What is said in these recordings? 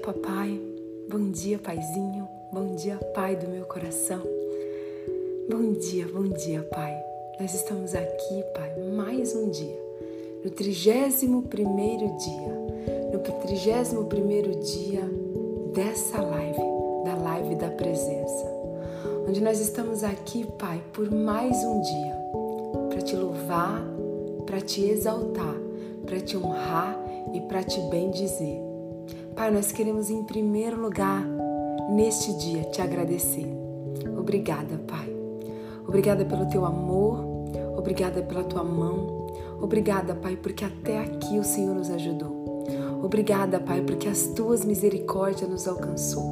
papai. Bom dia, paizinho. Bom dia, pai do meu coração. Bom dia, bom dia, pai. Nós estamos aqui, pai, mais um dia. No 31 primeiro dia. No 31 primeiro dia dessa live, da live da presença. Onde nós estamos aqui, pai, por mais um dia. Para te louvar, para te exaltar, para te honrar e para te bendizer. Pai, nós queremos em primeiro lugar, neste dia, te agradecer. Obrigada, Pai. Obrigada pelo teu amor, obrigada pela tua mão. Obrigada, Pai, porque até aqui o Senhor nos ajudou. Obrigada, Pai, porque as tuas misericórdias nos alcançou.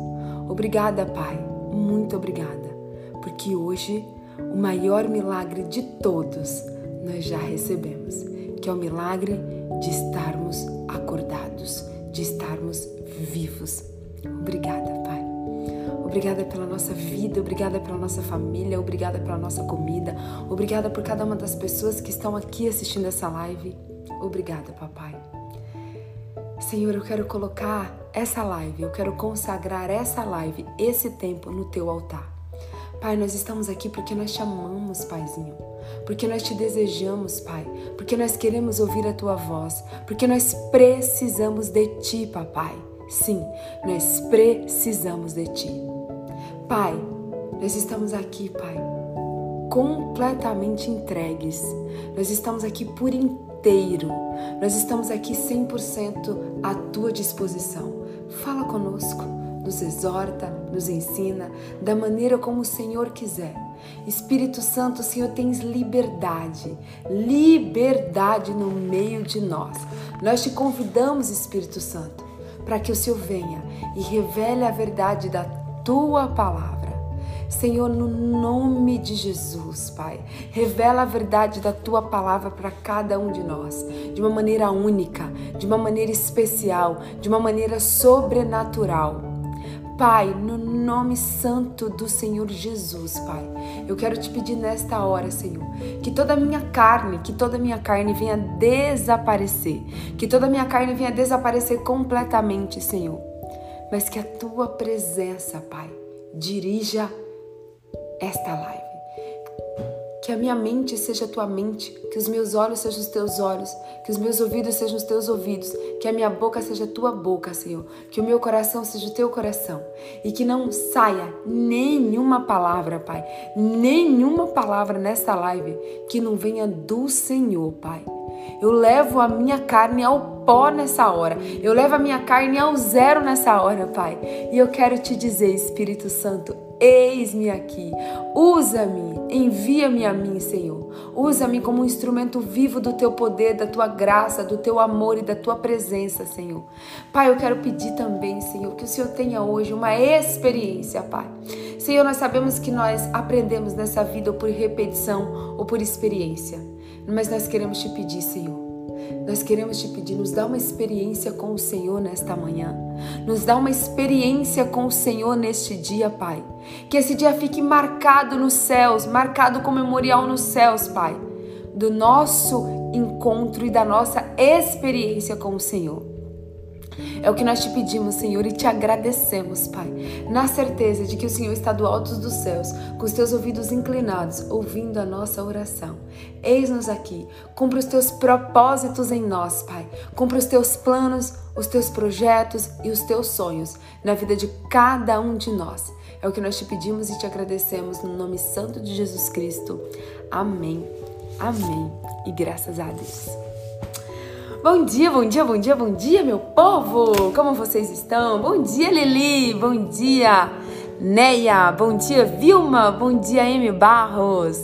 Obrigada, Pai, muito obrigada, porque hoje o maior milagre de todos nós já recebemos, que é o milagre de estarmos acordados, de estarmos vivos. Obrigada, Pai. Obrigada pela nossa vida, obrigada pela nossa família, obrigada pela nossa comida, obrigada por cada uma das pessoas que estão aqui assistindo essa live. Obrigada, Papai. Senhor, eu quero colocar essa live, eu quero consagrar essa live, esse tempo no teu altar. Pai, nós estamos aqui porque nós te amamos, Paizinho. Porque nós te desejamos, Pai. Porque nós queremos ouvir a tua voz. Porque nós precisamos de ti, Papai. Sim, nós precisamos de ti. Pai, nós estamos aqui, Pai, completamente entregues. Nós estamos aqui por inteiro. Nós estamos aqui 100% à tua disposição. Fala conosco, nos exorta, nos ensina da maneira como o Senhor quiser. Espírito Santo, Senhor, tens liberdade, liberdade no meio de nós. Nós te convidamos, Espírito Santo, para que o Senhor venha e revele a verdade da tua palavra. Senhor, no nome de Jesus, Pai, revela a verdade da tua palavra para cada um de nós, de uma maneira única, de uma maneira especial, de uma maneira sobrenatural. Pai, no nome santo do Senhor Jesus, Pai, eu quero te pedir nesta hora, Senhor, que toda a minha carne, que toda a minha carne venha desaparecer, que toda a minha carne venha desaparecer completamente, Senhor, mas que a tua presença, Pai, dirija esta live. Que a minha mente seja a tua mente, que os meus olhos sejam os teus olhos, que os meus ouvidos sejam os teus ouvidos, que a minha boca seja a tua boca, Senhor, que o meu coração seja o teu coração e que não saia nenhuma palavra, Pai, nenhuma palavra nessa live que não venha do Senhor, Pai. Eu levo a minha carne ao pó nessa hora. Eu levo a minha carne ao zero nessa hora, Pai. E eu quero te dizer, Espírito Santo, Eis-me aqui, usa-me, envia-me a mim, Senhor. Usa-me como um instrumento vivo do teu poder, da tua graça, do teu amor e da tua presença, Senhor. Pai, eu quero pedir também, Senhor, que o Senhor tenha hoje uma experiência, Pai. Senhor, nós sabemos que nós aprendemos nessa vida ou por repetição ou por experiência, mas nós queremos te pedir, Senhor nós queremos te pedir, nos dá uma experiência com o Senhor nesta manhã. Nos dá uma experiência com o Senhor neste dia, Pai. Que esse dia fique marcado nos céus, marcado com memorial nos céus, Pai. Do nosso encontro e da nossa experiência com o Senhor. É o que nós te pedimos, Senhor, e te agradecemos, Pai, na certeza de que o Senhor está do alto dos céus, com os teus ouvidos inclinados, ouvindo a nossa oração. Eis-nos aqui, cumpra os teus propósitos em nós, Pai. Cumpra os teus planos, os teus projetos e os teus sonhos na vida de cada um de nós. É o que nós te pedimos e te agradecemos no nome santo de Jesus Cristo. Amém. Amém. E graças a Deus. Bom dia, bom dia, bom dia, bom dia, meu povo! Como vocês estão? Bom dia, Lili! Bom dia, Neia! Bom dia, Vilma! Bom dia, M. Barros!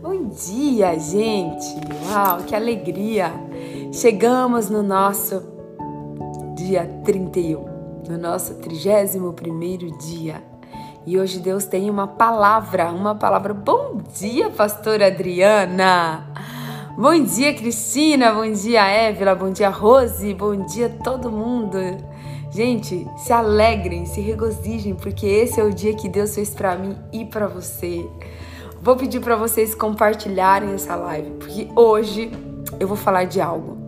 Bom dia, gente! Uau, que alegria! Chegamos no nosso dia 31, no nosso 31 dia. E hoje Deus tem uma palavra, uma palavra. Bom dia, pastora Adriana! Bom dia, Cristina. Bom dia, Évila. Bom dia, Rose. Bom dia, todo mundo. Gente, se alegrem, se regozijem, porque esse é o dia que Deus fez para mim e para você. Vou pedir para vocês compartilharem essa live, porque hoje eu vou falar de algo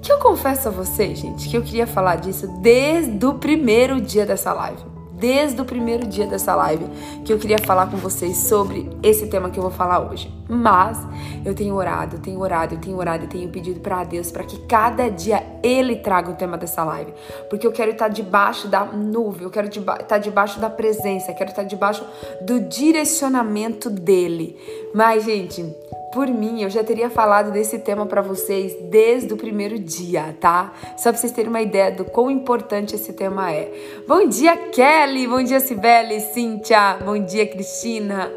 que eu confesso a vocês, gente, que eu queria falar disso desde o primeiro dia dessa live. Desde o primeiro dia dessa live que eu queria falar com vocês sobre esse tema que eu vou falar hoje. Mas eu tenho orado, eu tenho orado, eu tenho orado e tenho pedido para Deus para que cada dia Ele traga o tema dessa live. Porque eu quero estar debaixo da nuvem, eu quero estar debaixo da presença, eu quero estar debaixo do direcionamento dele. Mas, gente, por mim, eu já teria falado desse tema para vocês desde o primeiro dia, tá? Só para vocês terem uma ideia do quão importante esse tema é. Bom dia, Kelly! Bom dia, Sibeli, Cíntia! Bom dia, Cristina!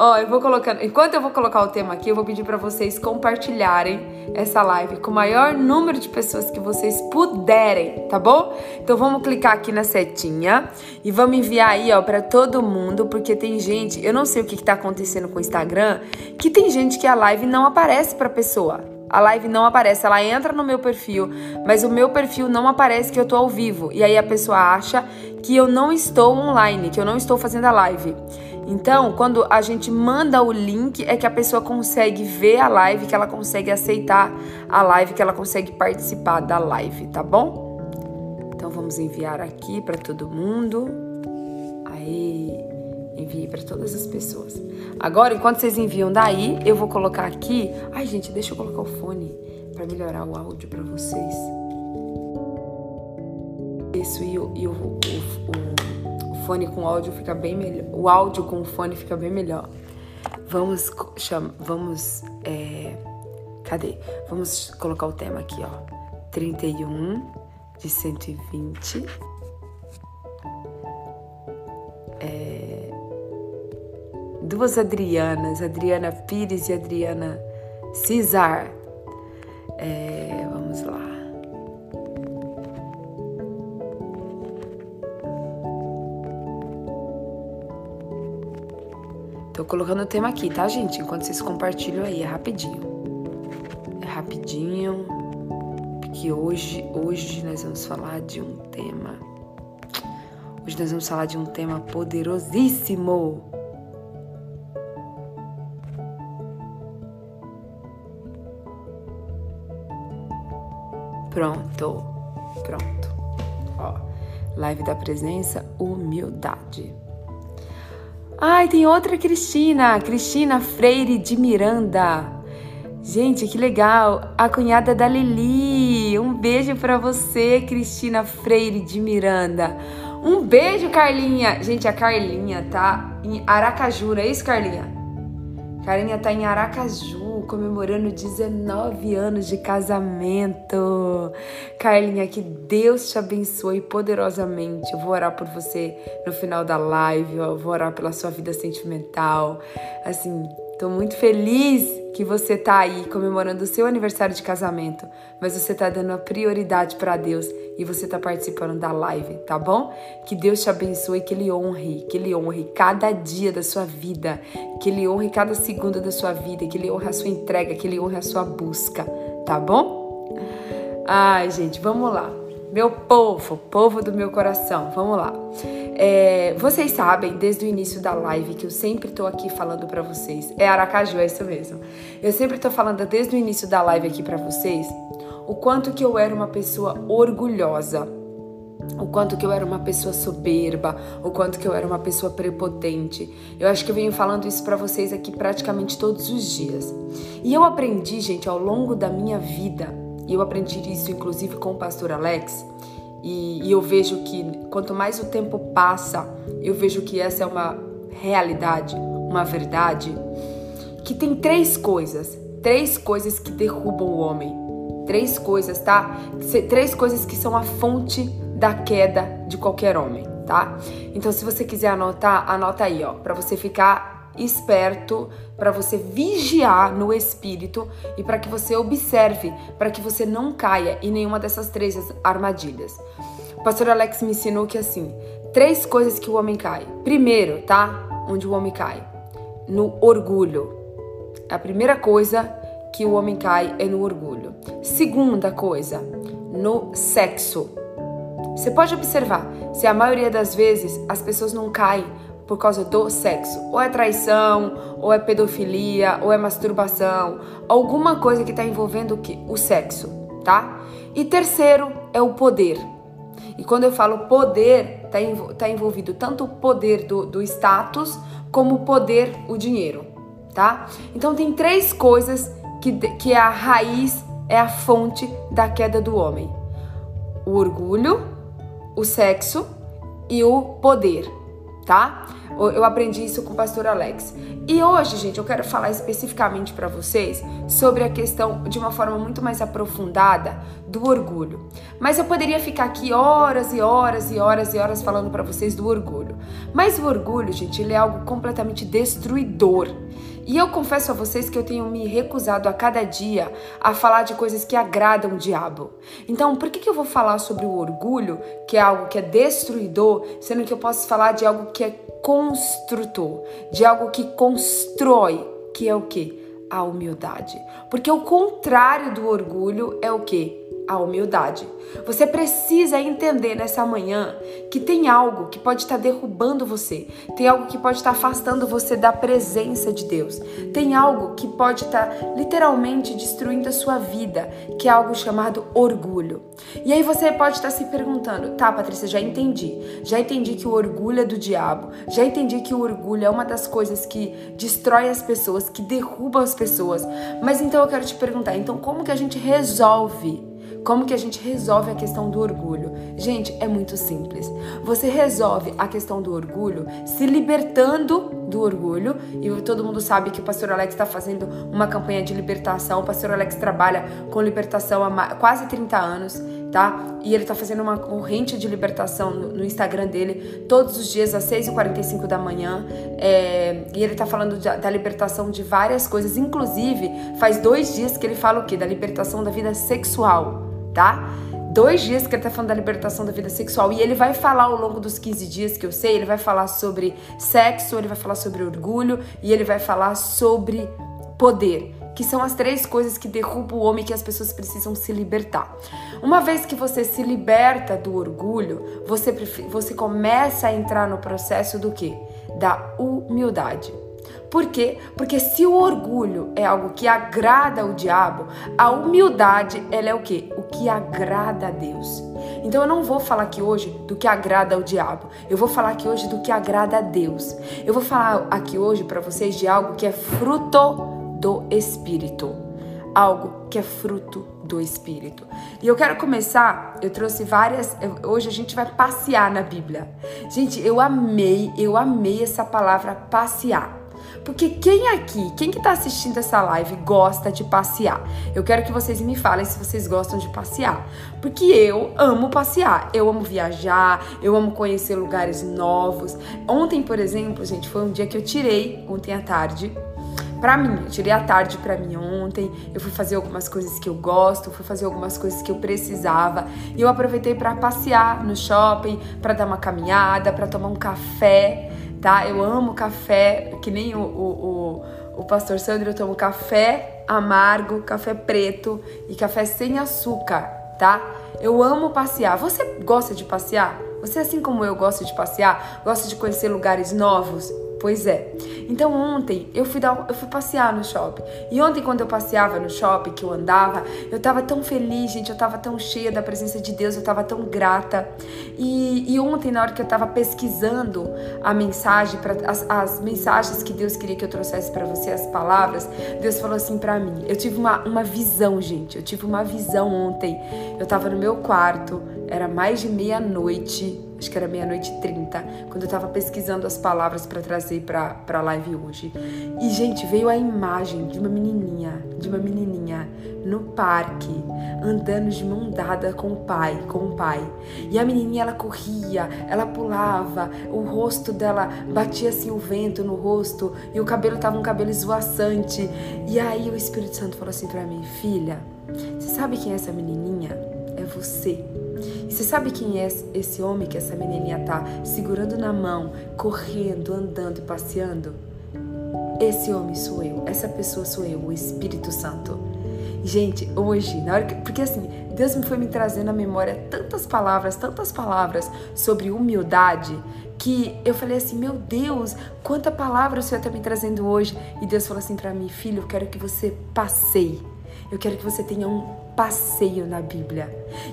Ó, eu vou colocando. Enquanto eu vou colocar o tema aqui, eu vou pedir para vocês compartilharem essa live com o maior número de pessoas que vocês puderem, tá bom? Então vamos clicar aqui na setinha e vamos enviar aí, ó, para todo mundo, porque tem gente, eu não sei o que, que tá acontecendo com o Instagram, que tem gente que a live não aparece para pessoa. A live não aparece, ela entra no meu perfil, mas o meu perfil não aparece que eu tô ao vivo. E aí a pessoa acha que eu não estou online, que eu não estou fazendo a live. Então, quando a gente manda o link, é que a pessoa consegue ver a live, que ela consegue aceitar a live, que ela consegue participar da live, tá bom? Então, vamos enviar aqui para todo mundo. Aí, envie para todas as pessoas. Agora, enquanto vocês enviam daí, eu vou colocar aqui. Ai, gente, deixa eu colocar o fone para melhorar o áudio para vocês. Isso e o, e o, o, o fone com áudio fica bem melhor. O áudio com o fone fica bem melhor. Vamos chama, vamos é, cadê? Vamos colocar o tema aqui, ó. 31 de 120. É, duas Adrianas, Adriana Pires e Adriana Cesar. É, vamos lá. Tô colocando o tema aqui, tá, gente? Enquanto vocês compartilham aí, é rapidinho. É rapidinho, porque hoje, hoje nós vamos falar de um tema. Hoje nós vamos falar de um tema poderosíssimo. Pronto, pronto. Ó, live da presença, humildade. Ai, tem outra Cristina, Cristina Freire de Miranda. Gente, que legal! A cunhada da Lili. Um beijo para você, Cristina Freire de Miranda. Um beijo, Carlinha. Gente, a Carlinha tá em Aracaju, é isso, Carlinha? Carlinha tá em Aracaju comemorando 19 anos de casamento. Carlinha, que Deus te abençoe poderosamente. Eu vou orar por você no final da live, eu vou orar pela sua vida sentimental. Assim, Tô muito feliz que você tá aí comemorando o seu aniversário de casamento, mas você tá dando a prioridade para Deus e você tá participando da live, tá bom? Que Deus te abençoe, que ele honre, que ele honre cada dia da sua vida, que ele honre cada segundo da sua vida, que ele honre a sua entrega, que ele honre a sua busca, tá bom? Ai, gente, vamos lá. Meu povo, povo do meu coração, vamos lá. É, vocês sabem, desde o início da live, que eu sempre tô aqui falando para vocês. É Aracaju, é isso mesmo. Eu sempre tô falando desde o início da live aqui para vocês o quanto que eu era uma pessoa orgulhosa, o quanto que eu era uma pessoa soberba, o quanto que eu era uma pessoa prepotente. Eu acho que eu venho falando isso para vocês aqui praticamente todos os dias. E eu aprendi, gente, ao longo da minha vida e eu aprendi isso inclusive com o pastor Alex. E, e eu vejo que quanto mais o tempo passa, eu vejo que essa é uma realidade, uma verdade. Que tem três coisas, três coisas que derrubam o homem. Três coisas, tá? Três coisas que são a fonte da queda de qualquer homem, tá? Então, se você quiser anotar, anota aí, ó, para você ficar esperto, para você vigiar no espírito e para que você observe, para que você não caia em nenhuma dessas três armadilhas. O pastor Alex me ensinou que assim, três coisas que o homem cai. Primeiro, tá? Onde o homem cai? No orgulho. A primeira coisa que o homem cai é no orgulho. Segunda coisa, no sexo. Você pode observar, se a maioria das vezes as pessoas não caem por causa do sexo. Ou é traição, ou é pedofilia, ou é masturbação, alguma coisa que está envolvendo o que? O sexo, tá? E terceiro é o poder. E quando eu falo poder, está tá envolvido tanto o poder do, do status como o poder, o dinheiro, tá? Então tem três coisas que, que é a raiz, é a fonte da queda do homem: o orgulho, o sexo e o poder, tá? Eu aprendi isso com o pastor Alex. E hoje, gente, eu quero falar especificamente para vocês sobre a questão de uma forma muito mais aprofundada do orgulho. Mas eu poderia ficar aqui horas e horas e horas e horas falando para vocês do orgulho. Mas o orgulho, gente, ele é algo completamente destruidor. E eu confesso a vocês que eu tenho me recusado a cada dia a falar de coisas que agradam o diabo. Então, por que, que eu vou falar sobre o orgulho, que é algo que é destruidor, sendo que eu posso falar de algo que é construtor, de algo que constrói, que é o que? A humildade. Porque o contrário do orgulho é o que? A humildade. Você precisa entender nessa manhã que tem algo que pode estar derrubando você, tem algo que pode estar afastando você da presença de Deus, tem algo que pode estar literalmente destruindo a sua vida, que é algo chamado orgulho. E aí você pode estar se perguntando: tá, Patrícia, já entendi, já entendi que o orgulho é do diabo, já entendi que o orgulho é uma das coisas que destrói as pessoas, que derruba as pessoas, mas então eu quero te perguntar: então como que a gente resolve? Como que a gente resolve a questão do orgulho? Gente, é muito simples. Você resolve a questão do orgulho se libertando do orgulho. E todo mundo sabe que o pastor Alex está fazendo uma campanha de libertação. O pastor Alex trabalha com libertação há quase 30 anos, tá? E ele está fazendo uma corrente de libertação no, Instagram dele todos os dias às 6h45 da manhã. É, e ele está falando da libertação de várias coisas. Inclusive, faz dois dias que ele fala o quê? Da libertação da vida sexual tá? Dois dias que ele tá falando da libertação da vida sexual. E ele vai falar ao longo dos 15 dias que eu sei, ele vai falar sobre sexo, ele vai falar sobre orgulho e ele vai falar sobre poder que são as três coisas que derrubam o homem que as pessoas precisam se libertar. Uma vez que você se liberta do orgulho, você, você começa a entrar no processo do que? Da humildade. Por quê? Porque se o orgulho é algo que agrada o diabo, a humildade, ela é o quê? O que agrada a Deus. Então eu não vou falar aqui hoje do que agrada ao diabo. Eu vou falar aqui hoje do que agrada a Deus. Eu vou falar aqui hoje para vocês de algo que é fruto do espírito. Algo que é fruto do espírito. E eu quero começar, eu trouxe várias, hoje a gente vai passear na Bíblia. Gente, eu amei, eu amei essa palavra passear. Porque quem aqui, quem que tá assistindo essa live gosta de passear? Eu quero que vocês me falem se vocês gostam de passear. Porque eu amo passear, eu amo viajar, eu amo conhecer lugares novos. Ontem, por exemplo, gente, foi um dia que eu tirei, ontem à tarde, para mim. Eu tirei a tarde para mim ontem. Eu fui fazer algumas coisas que eu gosto, fui fazer algumas coisas que eu precisava. E eu aproveitei para passear no shopping, para dar uma caminhada, para tomar um café tá? Eu amo café, que nem o, o, o, o pastor Sandro, eu tomo café amargo, café preto e café sem açúcar, tá? Eu amo passear. Você gosta de passear? Você, assim como eu, gosta de passear? Gosta de conhecer lugares novos? Pois é. Então ontem eu fui dar, eu fui passear no shopping. E ontem quando eu passeava no shopping, que eu andava, eu tava tão feliz, gente, eu tava tão cheia da presença de Deus, eu tava tão grata. E, e ontem na hora que eu tava pesquisando a mensagem para as, as, mensagens que Deus queria que eu trouxesse para você, as palavras, Deus falou assim para mim. Eu tive uma, uma visão, gente. Eu tive uma visão ontem. Eu tava no meu quarto, era mais de meia-noite acho que era meia-noite e trinta, quando eu tava pesquisando as palavras para trazer pra, pra live hoje. E, gente, veio a imagem de uma menininha, de uma menininha no parque, andando de mão dada com o pai, com o pai. E a menininha, ela corria, ela pulava, o rosto dela batia assim o vento no rosto, e o cabelo tava um cabelo esvoaçante. E aí o Espírito Santo falou assim para mim, filha, você sabe quem é essa menininha? É você. E você sabe quem é esse homem que essa menininha tá segurando na mão, correndo, andando e passeando? Esse homem sou eu, essa pessoa sou eu, o Espírito Santo. Gente, hoje, na hora que, porque assim, Deus me foi me trazendo à memória tantas palavras, tantas palavras sobre humildade, que eu falei assim, meu Deus, quanta palavra o Senhor está me trazendo hoje. E Deus falou assim para mim, filho, eu quero que você passeie Eu quero que você tenha um passeio na Bíblia.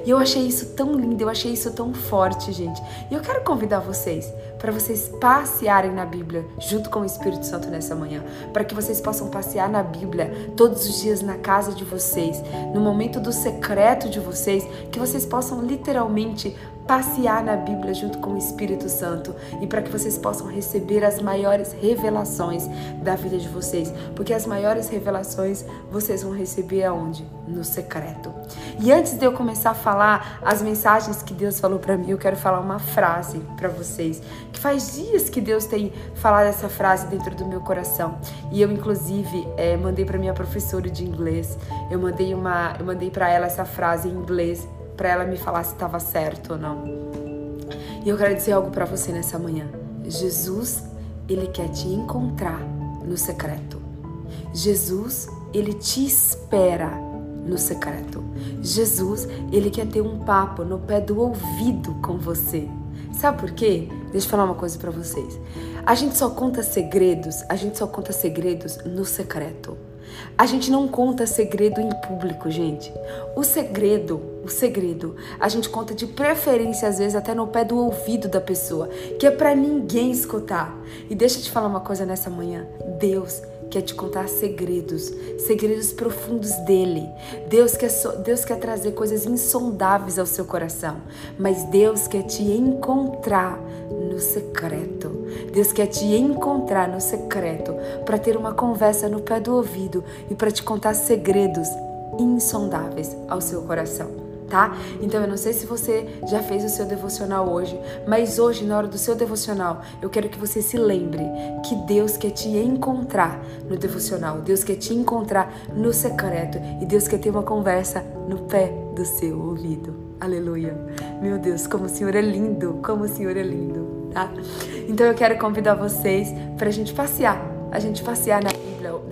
E eu achei isso tão lindo, eu achei isso tão forte, gente. E eu quero convidar vocês para vocês passearem na Bíblia junto com o Espírito Santo nessa manhã, para que vocês possam passear na Bíblia todos os dias na casa de vocês, no momento do secreto de vocês, que vocês possam literalmente passear na Bíblia junto com o Espírito Santo e para que vocês possam receber as maiores revelações da vida de vocês, porque as maiores revelações vocês vão receber aonde? No secreto. E antes de eu começar a falar as mensagens que Deus falou para mim, eu quero falar uma frase para vocês, que faz dias que Deus tem falado essa frase dentro do meu coração. E eu inclusive é, mandei para minha professora de inglês, eu mandei uma, eu mandei para ela essa frase em inglês para ela me falar se estava certo ou não. E eu quero dizer algo para você nessa manhã. Jesus, ele quer te encontrar no secreto. Jesus, ele te espera no secreto. Jesus, ele quer ter um papo no pé do ouvido com você. Sabe por quê? Deixa eu falar uma coisa para vocês. A gente só conta segredos, a gente só conta segredos no secreto. A gente não conta segredo em público, gente. O segredo, o segredo, a gente conta de preferência às vezes até no pé do ouvido da pessoa, que é para ninguém escutar. E deixa eu te falar uma coisa nessa manhã. Deus quer te contar segredos, segredos profundos dele. Deus quer, Deus quer trazer coisas insondáveis ao seu coração, mas Deus quer te encontrar no secreto. Deus quer te encontrar no secreto para ter uma conversa no pé do ouvido e para te contar segredos insondáveis ao seu coração tá? Então eu não sei se você já fez o seu devocional hoje, mas hoje, na hora do seu devocional, eu quero que você se lembre que Deus quer te encontrar no devocional, Deus quer te encontrar no secreto e Deus quer ter uma conversa no pé do seu ouvido. Aleluia. Meu Deus, como o Senhor é lindo, como o Senhor é lindo, tá? Então eu quero convidar vocês para a gente passear, a gente passear na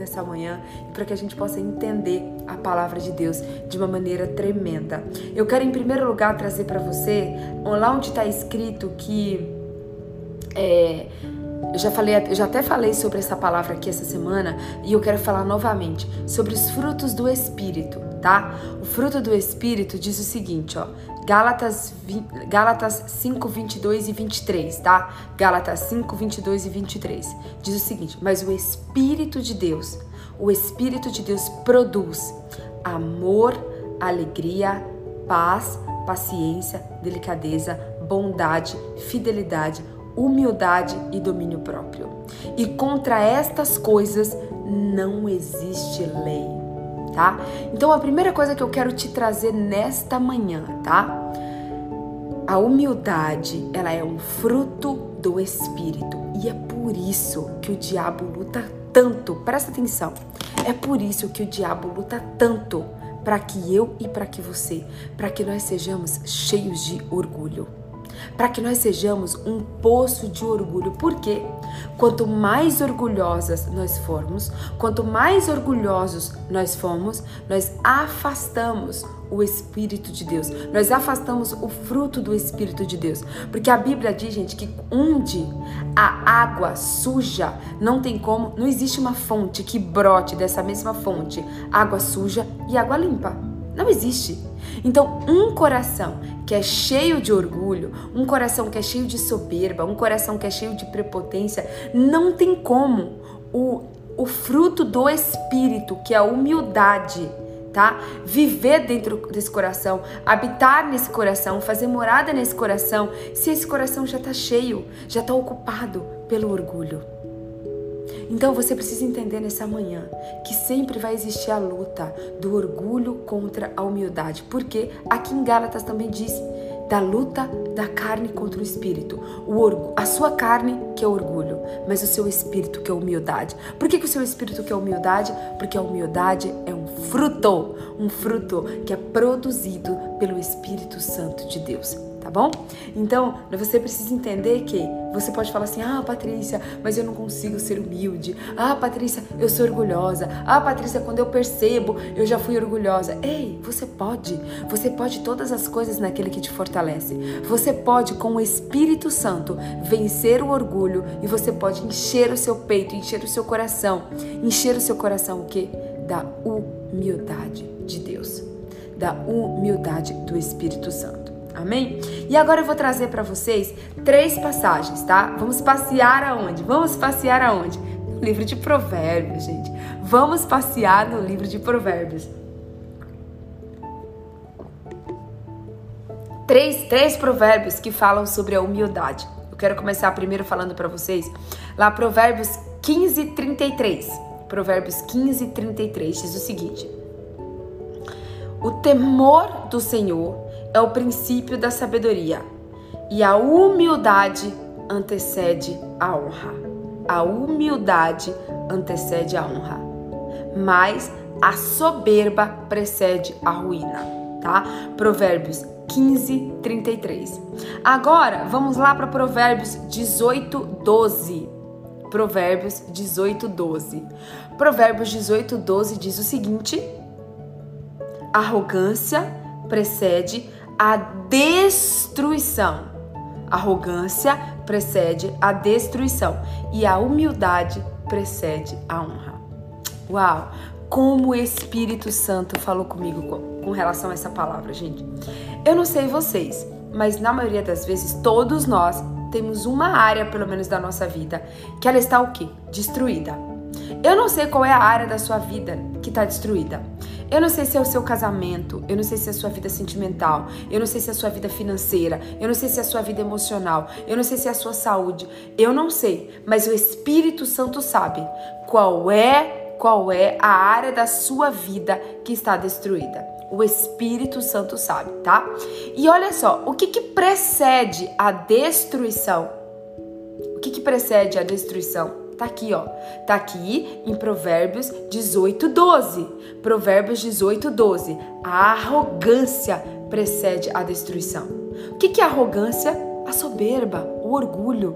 nessa manhã e para que a gente possa entender a palavra de Deus de uma maneira tremenda. Eu quero, em primeiro lugar, trazer para você lá onde está escrito que. É, eu já falei, eu já até falei sobre essa palavra aqui essa semana e eu quero falar novamente sobre os frutos do espírito, tá? O fruto do espírito diz o seguinte, ó: Gálatas, Gálatas 5, 22 e 23, tá? Gálatas 5, 22 e 23. Diz o seguinte: Mas o Espírito de Deus, o Espírito de Deus produz amor, alegria, paz, paciência, delicadeza, bondade, fidelidade, humildade e domínio próprio. E contra estas coisas não existe lei tá? Então a primeira coisa que eu quero te trazer nesta manhã, tá? A humildade, ela é um fruto do espírito e é por isso que o diabo luta tanto. Presta atenção. É por isso que o diabo luta tanto para que eu e para que você, para que nós sejamos cheios de orgulho para que nós sejamos um poço de orgulho. Porque quanto mais orgulhosas nós formos, quanto mais orgulhosos nós formos, nós afastamos o Espírito de Deus. Nós afastamos o fruto do Espírito de Deus. Porque a Bíblia diz, gente, que onde a água suja, não tem como, não existe uma fonte que brote dessa mesma fonte, água suja e água limpa. Não existe. Então, um coração que é cheio de orgulho, um coração que é cheio de soberba, um coração que é cheio de prepotência, não tem como o, o fruto do espírito, que é a humildade, tá? Viver dentro desse coração, habitar nesse coração, fazer morada nesse coração, se esse coração já está cheio, já está ocupado pelo orgulho. Então você precisa entender nessa manhã que sempre vai existir a luta do orgulho contra a humildade, porque aqui em Gálatas também diz da luta da carne contra o espírito. O a sua carne que é orgulho, mas o seu espírito que é humildade. Por que, que o seu espírito que é humildade? Porque a humildade é um fruto, um fruto que é produzido pelo Espírito Santo de Deus bom? Então, você precisa entender que você pode falar assim: ah, Patrícia, mas eu não consigo ser humilde. Ah, Patrícia, eu sou orgulhosa. Ah, Patrícia, quando eu percebo, eu já fui orgulhosa. Ei, você pode. Você pode todas as coisas naquele que te fortalece. Você pode, com o Espírito Santo, vencer o orgulho e você pode encher o seu peito, encher o seu coração. Encher o seu coração o quê? da humildade de Deus, da humildade do Espírito Santo. Amém? E agora eu vou trazer para vocês três passagens, tá? Vamos passear aonde? Vamos passear aonde? No livro de Provérbios, gente. Vamos passear no livro de Provérbios. Três, três provérbios que falam sobre a humildade. Eu quero começar primeiro falando para vocês lá Provérbios 15, 33. Provérbios 15, 33 diz o seguinte: O temor do Senhor é o princípio da sabedoria e a humildade antecede a honra. A humildade antecede a honra, mas a soberba precede a ruína, tá? Provérbios 15, 33. Agora, vamos lá para Provérbios 18, 12. Provérbios 18, 12. Provérbios 18, 12 diz o seguinte: arrogância precede a destruição. Arrogância precede a destruição e a humildade precede a honra. Uau! Como o Espírito Santo falou comigo com, relação a essa palavra, gente. Eu não sei vocês, mas na maioria das vezes todos nós temos uma área, pelo menos da nossa vida, que ela está o quê? Destruída. Eu não sei qual é a área da sua vida que está destruída. Eu não sei se é o seu casamento, eu não sei se é a sua vida sentimental, eu não sei se é a sua vida financeira, eu não sei se é a sua vida emocional, eu não sei se é a sua saúde, eu não sei, mas o Espírito Santo sabe qual é qual é a área da sua vida que está destruída. O Espírito Santo sabe, tá? E olha só, o que, que precede a destruição? O que, que precede a destruição? Tá aqui, ó. Tá aqui em Provérbios 18, 12. Provérbios 18, 12. A arrogância precede a destruição. O que, é arrogância? A soberba, o orgulho.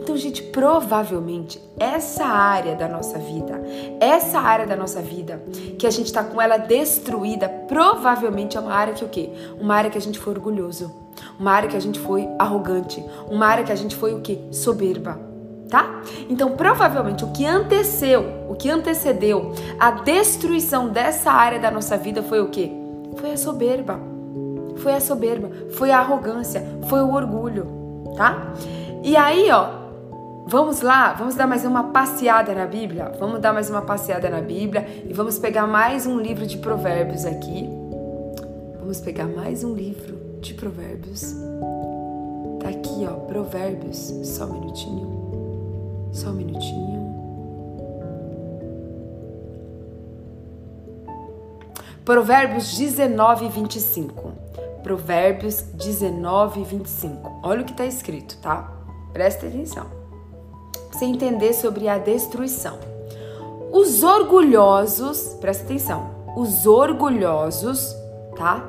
Então, gente, provavelmente essa área da nossa vida, essa área da nossa vida que a gente tá com ela destruída, provavelmente é uma área que o quê? Uma área que a gente foi orgulhoso, uma área que a gente foi arrogante, uma área que a gente foi o quê? Soberba tá? Então, provavelmente o que antecedeu, o que antecedeu a destruição dessa área da nossa vida foi o quê? Foi a soberba. Foi a soberba, foi a arrogância, foi o orgulho, tá? E aí, ó, vamos lá, vamos dar mais uma passeada na Bíblia. Vamos dar mais uma passeada na Bíblia e vamos pegar mais um livro de Provérbios aqui. Vamos pegar mais um livro de Provérbios. Tá aqui, ó, Provérbios. Só um minutinho. Só um minutinho. Provérbios 19, 25. Provérbios 19, 25. Olha o que está escrito, tá? Presta atenção. Você entender sobre a destruição. Os orgulhosos, presta atenção, os orgulhosos, tá?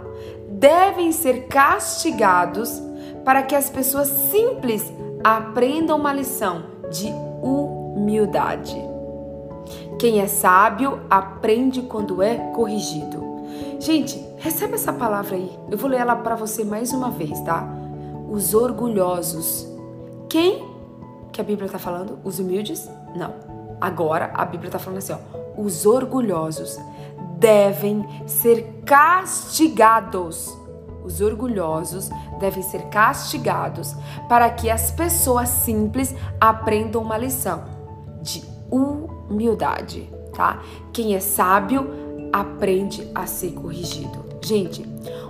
Devem ser castigados para que as pessoas simples aprendam uma lição de humildade. Quem é sábio aprende quando é corrigido. Gente, recebe essa palavra aí. Eu vou ler ela para você mais uma vez, tá? Os orgulhosos. Quem que a Bíblia está falando? Os humildes? Não. Agora a Bíblia está falando assim, ó. Os orgulhosos devem ser castigados. Os orgulhosos devem ser castigados para que as pessoas simples aprendam uma lição de humildade, tá? Quem é sábio aprende a ser corrigido. Gente,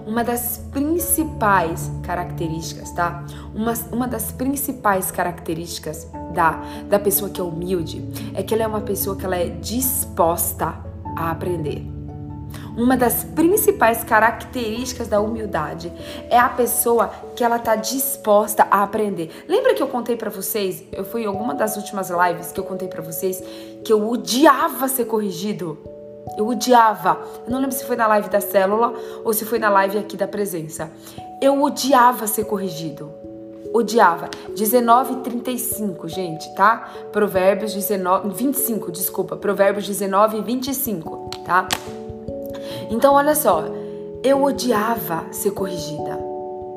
uma das principais características, tá? Uma, uma das principais características da, da pessoa que é humilde é que ela é uma pessoa que ela é disposta a aprender. Uma das principais características da humildade é a pessoa que ela tá disposta a aprender. Lembra que eu contei para vocês? Eu fui em alguma das últimas lives que eu contei para vocês que eu odiava ser corrigido. Eu odiava. Eu não lembro se foi na live da célula ou se foi na live aqui da presença. Eu odiava ser corrigido. Odiava. 19:35, gente, tá? Provérbios 19, 25, desculpa. Provérbios 19 e 25, tá? Então, olha só, eu odiava ser corrigida,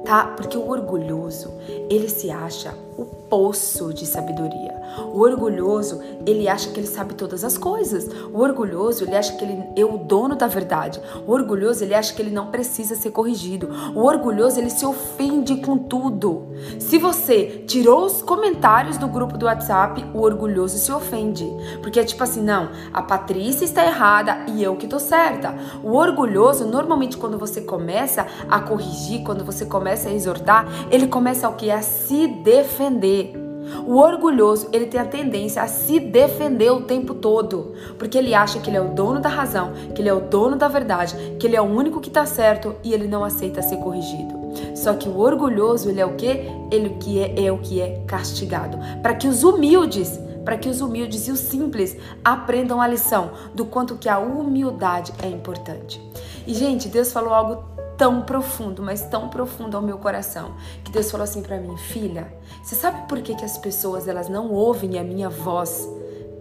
tá? Porque o orgulhoso, ele se acha o poço de sabedoria. O orgulhoso, ele acha que ele sabe todas as coisas. O orgulhoso, ele acha que ele é o dono da verdade. O orgulhoso, ele acha que ele não precisa ser corrigido. O orgulhoso, ele se ofende com tudo. Se você tirou os comentários do grupo do WhatsApp, o orgulhoso se ofende. Porque é tipo assim, não, a Patrícia está errada e eu que tô certa. O orgulhoso, normalmente quando você começa a corrigir, quando você começa a exortar, ele começa o que? A se defender. O orgulhoso, ele tem a tendência a se defender o tempo todo, porque ele acha que ele é o dono da razão, que ele é o dono da verdade, que ele é o único que está certo e ele não aceita ser corrigido. Só que o orgulhoso, ele é o que? Ele que é, é o que é castigado. Para que os humildes, para que os humildes e os simples aprendam a lição do quanto que a humildade é importante. E gente, Deus falou algo tão profundo, mas tão profundo ao meu coração, que Deus falou assim para mim, filha, você sabe por que, que as pessoas elas não ouvem a minha voz?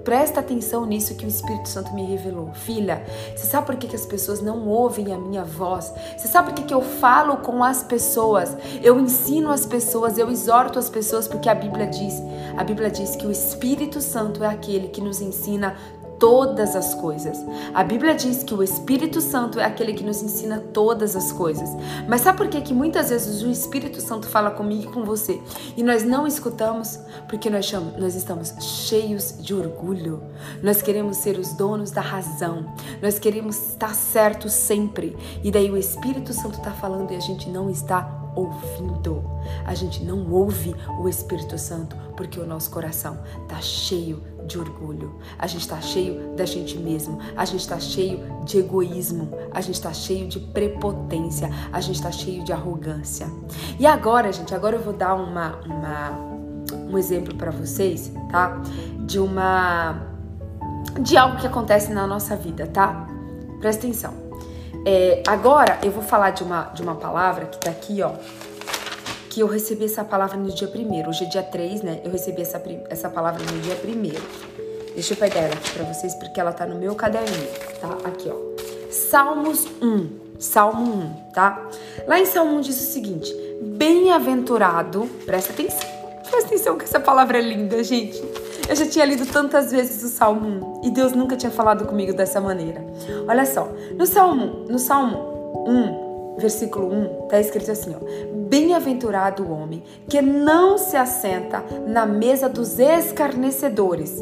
Presta atenção nisso que o Espírito Santo me revelou. Filha, você sabe por que, que as pessoas não ouvem a minha voz? Você sabe por que, que eu falo com as pessoas? Eu ensino as pessoas, eu exorto as pessoas, porque a Bíblia diz, a Bíblia diz que o Espírito Santo é aquele que nos ensina todas as coisas. A Bíblia diz que o Espírito Santo é aquele que nos ensina todas as coisas. Mas sabe por que, que muitas vezes o Espírito Santo fala comigo e com você e nós não escutamos? Porque nós, chamamos, nós estamos cheios de orgulho. Nós queremos ser os donos da razão. Nós queremos estar certos sempre. E daí o Espírito Santo está falando e a gente não está ouvindo. A gente não ouve o Espírito Santo porque o nosso coração está cheio de orgulho. A gente está cheio da gente mesmo. A gente está cheio de egoísmo. A gente está cheio de prepotência. A gente está cheio de arrogância. E agora, gente, agora eu vou dar uma, uma um exemplo para vocês, tá? De uma de algo que acontece na nossa vida, tá? Presta atenção. É, agora eu vou falar de uma, de uma palavra que tá aqui, ó. Que eu recebi essa palavra no dia primeiro. Hoje é dia 3, né? Eu recebi essa, essa palavra no dia primeiro. Deixa eu pegar ela aqui pra vocês, porque ela tá no meu caderninho, tá? Aqui, ó. Salmos 1. Salmo 1, tá? Lá em Salmo 1 diz o seguinte: Bem-aventurado, presta atenção. Presta atenção que essa palavra é linda, gente. Eu já tinha lido tantas vezes o Salmo 1 e Deus nunca tinha falado comigo dessa maneira. Olha só, no Salmo, no Salmo 1, versículo 1, tá escrito assim, ó: Bem-aventurado o homem que não se assenta na mesa dos escarnecedores.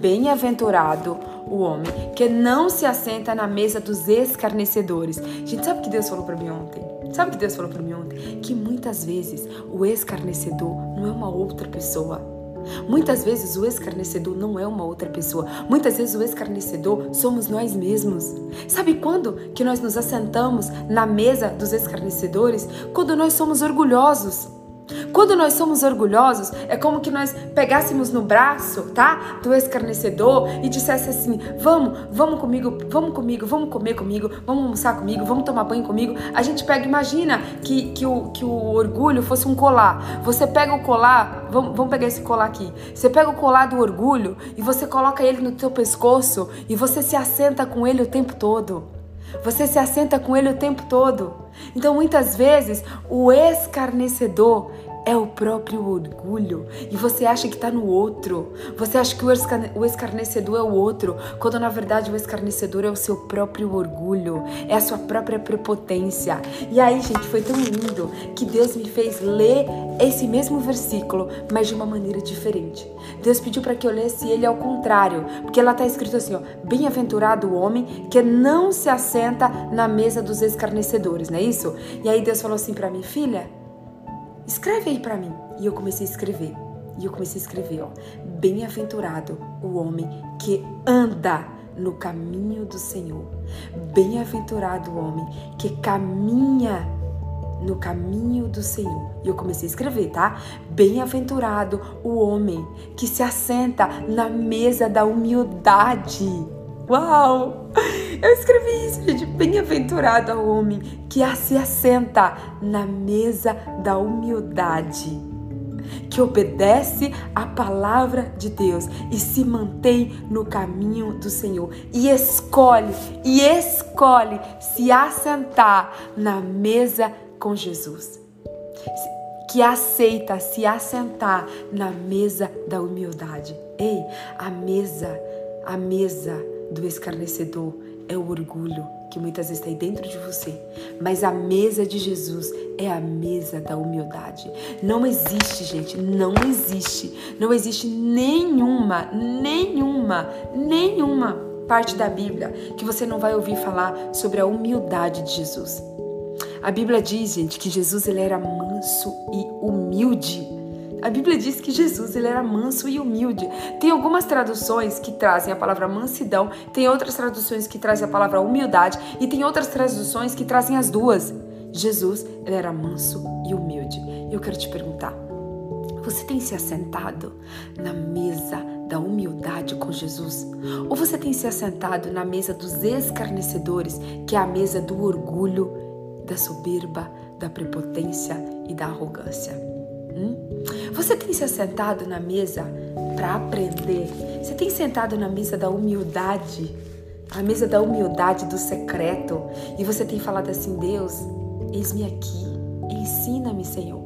Bem-aventurado o homem que não se assenta na mesa dos escarnecedores. Gente, sabe o que Deus falou para mim ontem? Sabe o que Deus falou para mim ontem? Que muitas vezes o escarnecedor não é uma outra pessoa Muitas vezes o escarnecedor não é uma outra pessoa. Muitas vezes o escarnecedor somos nós mesmos. Sabe quando que nós nos assentamos na mesa dos escarnecedores? Quando nós somos orgulhosos. Quando nós somos orgulhosos, é como que nós pegássemos no braço, tá? Do escarnecedor e dissesse assim: "Vamos, vamos comigo, vamos comigo, vamos comer comigo, vamos almoçar comigo, vamos tomar banho comigo". A gente pega, imagina que, que, o, que o orgulho fosse um colar. Você pega o colar, vamos, vamos pegar esse colar aqui. Você pega o colar do orgulho e você coloca ele no teu pescoço e você se assenta com ele o tempo todo. Você se assenta com ele o tempo todo. Então, muitas vezes, o escarnecedor é o próprio orgulho e você acha que está no outro. Você acha que o escarnecedor é o outro, quando na verdade o escarnecedor é o seu próprio orgulho, é a sua própria prepotência. E aí, gente, foi tão lindo que Deus me fez ler esse mesmo versículo, mas de uma maneira diferente. Deus pediu para que eu lesse ele ao contrário, porque lá está escrito assim: bem-aventurado o homem que não se assenta na mesa dos escarnecedores, não é isso? E aí Deus falou assim para mim, filha escreve aí para mim. E eu comecei a escrever. E eu comecei a escrever, ó. Bem-aventurado o homem que anda no caminho do Senhor. Bem-aventurado o homem que caminha no caminho do Senhor. E eu comecei a escrever, tá? Bem-aventurado o homem que se assenta na mesa da humildade. Uau! Eu escrevi isso, gente. Bem-aventurado o homem que se assenta na mesa da humildade, que obedece à palavra de Deus e se mantém no caminho do Senhor e escolhe, e escolhe se assentar na mesa com Jesus. que aceita se assentar na mesa da humildade. Ei, a mesa, a mesa do escarnecedor é o orgulho que muitas vezes está aí dentro de você, mas a mesa de Jesus é a mesa da humildade. Não existe, gente, não existe, não existe nenhuma, nenhuma, nenhuma parte da Bíblia que você não vai ouvir falar sobre a humildade de Jesus. A Bíblia diz, gente, que Jesus ele era manso e humilde. A Bíblia diz que Jesus ele era manso e humilde. Tem algumas traduções que trazem a palavra mansidão, tem outras traduções que trazem a palavra humildade e tem outras traduções que trazem as duas. Jesus ele era manso e humilde. Eu quero te perguntar, você tem se assentado na mesa da humildade com Jesus? Ou você tem se assentado na mesa dos escarnecedores, que é a mesa do orgulho da soberba, da prepotência e da arrogância. Hum? Você tem se assentado na mesa para aprender? Você tem sentado na mesa da humildade? A mesa da humildade, do secreto? E você tem falado assim: Deus, eis-me aqui, ensina-me, Senhor.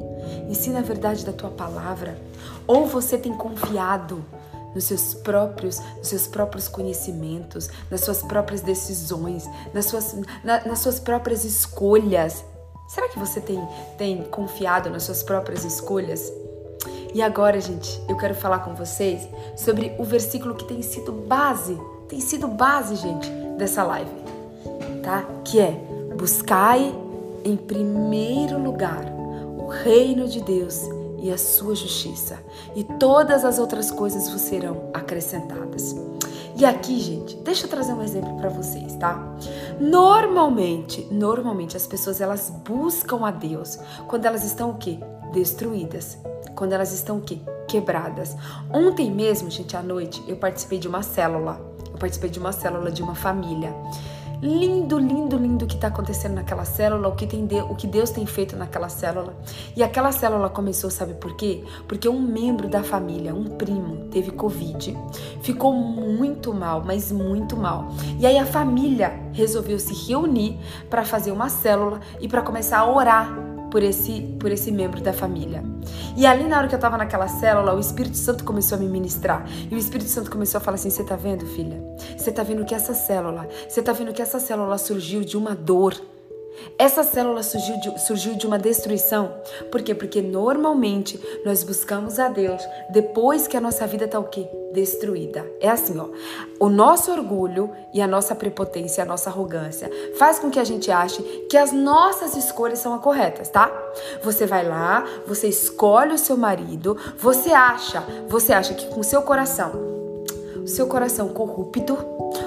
Ensina a verdade da tua palavra. Ou você tem confiado nos seus próprios, nos seus próprios conhecimentos, nas suas próprias decisões, nas suas, na, nas suas próprias escolhas. Será que você tem, tem confiado nas suas próprias escolhas? E agora, gente, eu quero falar com vocês sobre o versículo que tem sido base, tem sido base, gente, dessa live, tá? Que é: buscai em primeiro lugar o reino de Deus e a sua justiça, e todas as outras coisas vos serão acrescentadas. E aqui, gente, deixa eu trazer um exemplo para vocês, tá? Normalmente, normalmente as pessoas elas buscam a Deus quando elas estão o quê? Destruídas. Quando elas estão o quê? Quebradas. Ontem mesmo, gente, à noite, eu participei de uma célula. Eu participei de uma célula de uma família lindo, lindo, lindo que está acontecendo naquela célula, o que, tem de, o que Deus tem feito naquela célula. E aquela célula começou, sabe por quê? Porque um membro da família, um primo, teve Covid, ficou muito mal, mas muito mal. E aí a família resolveu se reunir para fazer uma célula e para começar a orar por esse, por esse membro da família. E ali na hora que eu tava naquela célula, o Espírito Santo começou a me ministrar. E o Espírito Santo começou a falar assim: "Você tá vendo, filha? Você tá vendo que essa célula, você tá vendo que essa célula surgiu de uma dor essa célula surgiu de, surgiu de uma destruição. Por quê? Porque normalmente nós buscamos a Deus depois que a nossa vida está o quê? Destruída. É assim, ó. O nosso orgulho e a nossa prepotência, a nossa arrogância faz com que a gente ache que as nossas escolhas são as corretas, tá? Você vai lá, você escolhe o seu marido, você acha, você acha que com o seu coração, o seu coração corrupto,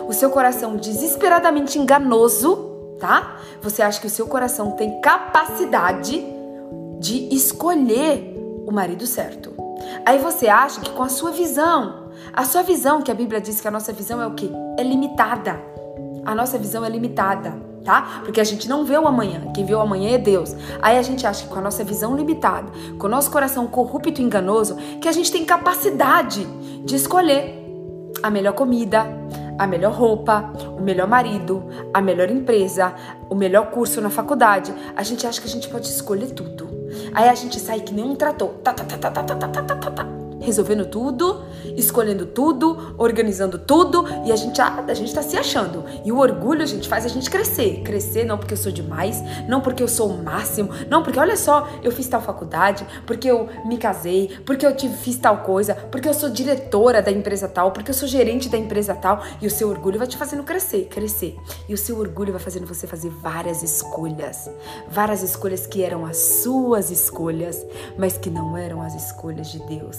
o seu coração desesperadamente enganoso, tá? Você acha que o seu coração tem capacidade de escolher o marido certo. Aí você acha que com a sua visão, a sua visão, que a Bíblia diz que a nossa visão é o quê? É limitada. A nossa visão é limitada, tá? Porque a gente não vê o amanhã. Quem vê o amanhã é Deus. Aí a gente acha que com a nossa visão limitada, com o nosso coração corrupto e enganoso, que a gente tem capacidade de escolher a melhor comida, a melhor roupa, o melhor marido, a melhor empresa, o melhor curso na faculdade. A gente acha que a gente pode escolher tudo. Aí a gente sai que nem um trator. Tá, tá, tá, tá, tá, tá, tá, tá, tá, tá resolvendo tudo, escolhendo tudo, organizando tudo e a gente, ah, a gente tá se achando. E o orgulho, a gente, faz a gente crescer. Crescer não porque eu sou demais, não porque eu sou o máximo, não porque, olha só, eu fiz tal faculdade, porque eu me casei, porque eu tive, fiz tal coisa, porque eu sou diretora da empresa tal, porque eu sou gerente da empresa tal. E o seu orgulho vai te fazendo crescer, crescer. E o seu orgulho vai fazendo você fazer várias escolhas. Várias escolhas que eram as suas escolhas, mas que não eram as escolhas de Deus.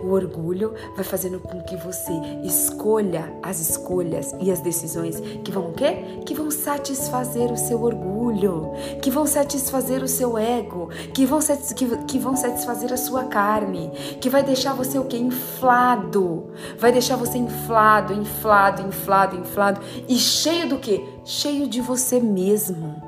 O orgulho vai fazendo com que você escolha as escolhas e as decisões que vão o quê? Que vão satisfazer o seu orgulho, que vão satisfazer o seu ego, que vão, que, que vão satisfazer a sua carne, que vai deixar você o quê? Inflado. Vai deixar você inflado, inflado, inflado, inflado e cheio do quê? Cheio de você mesmo.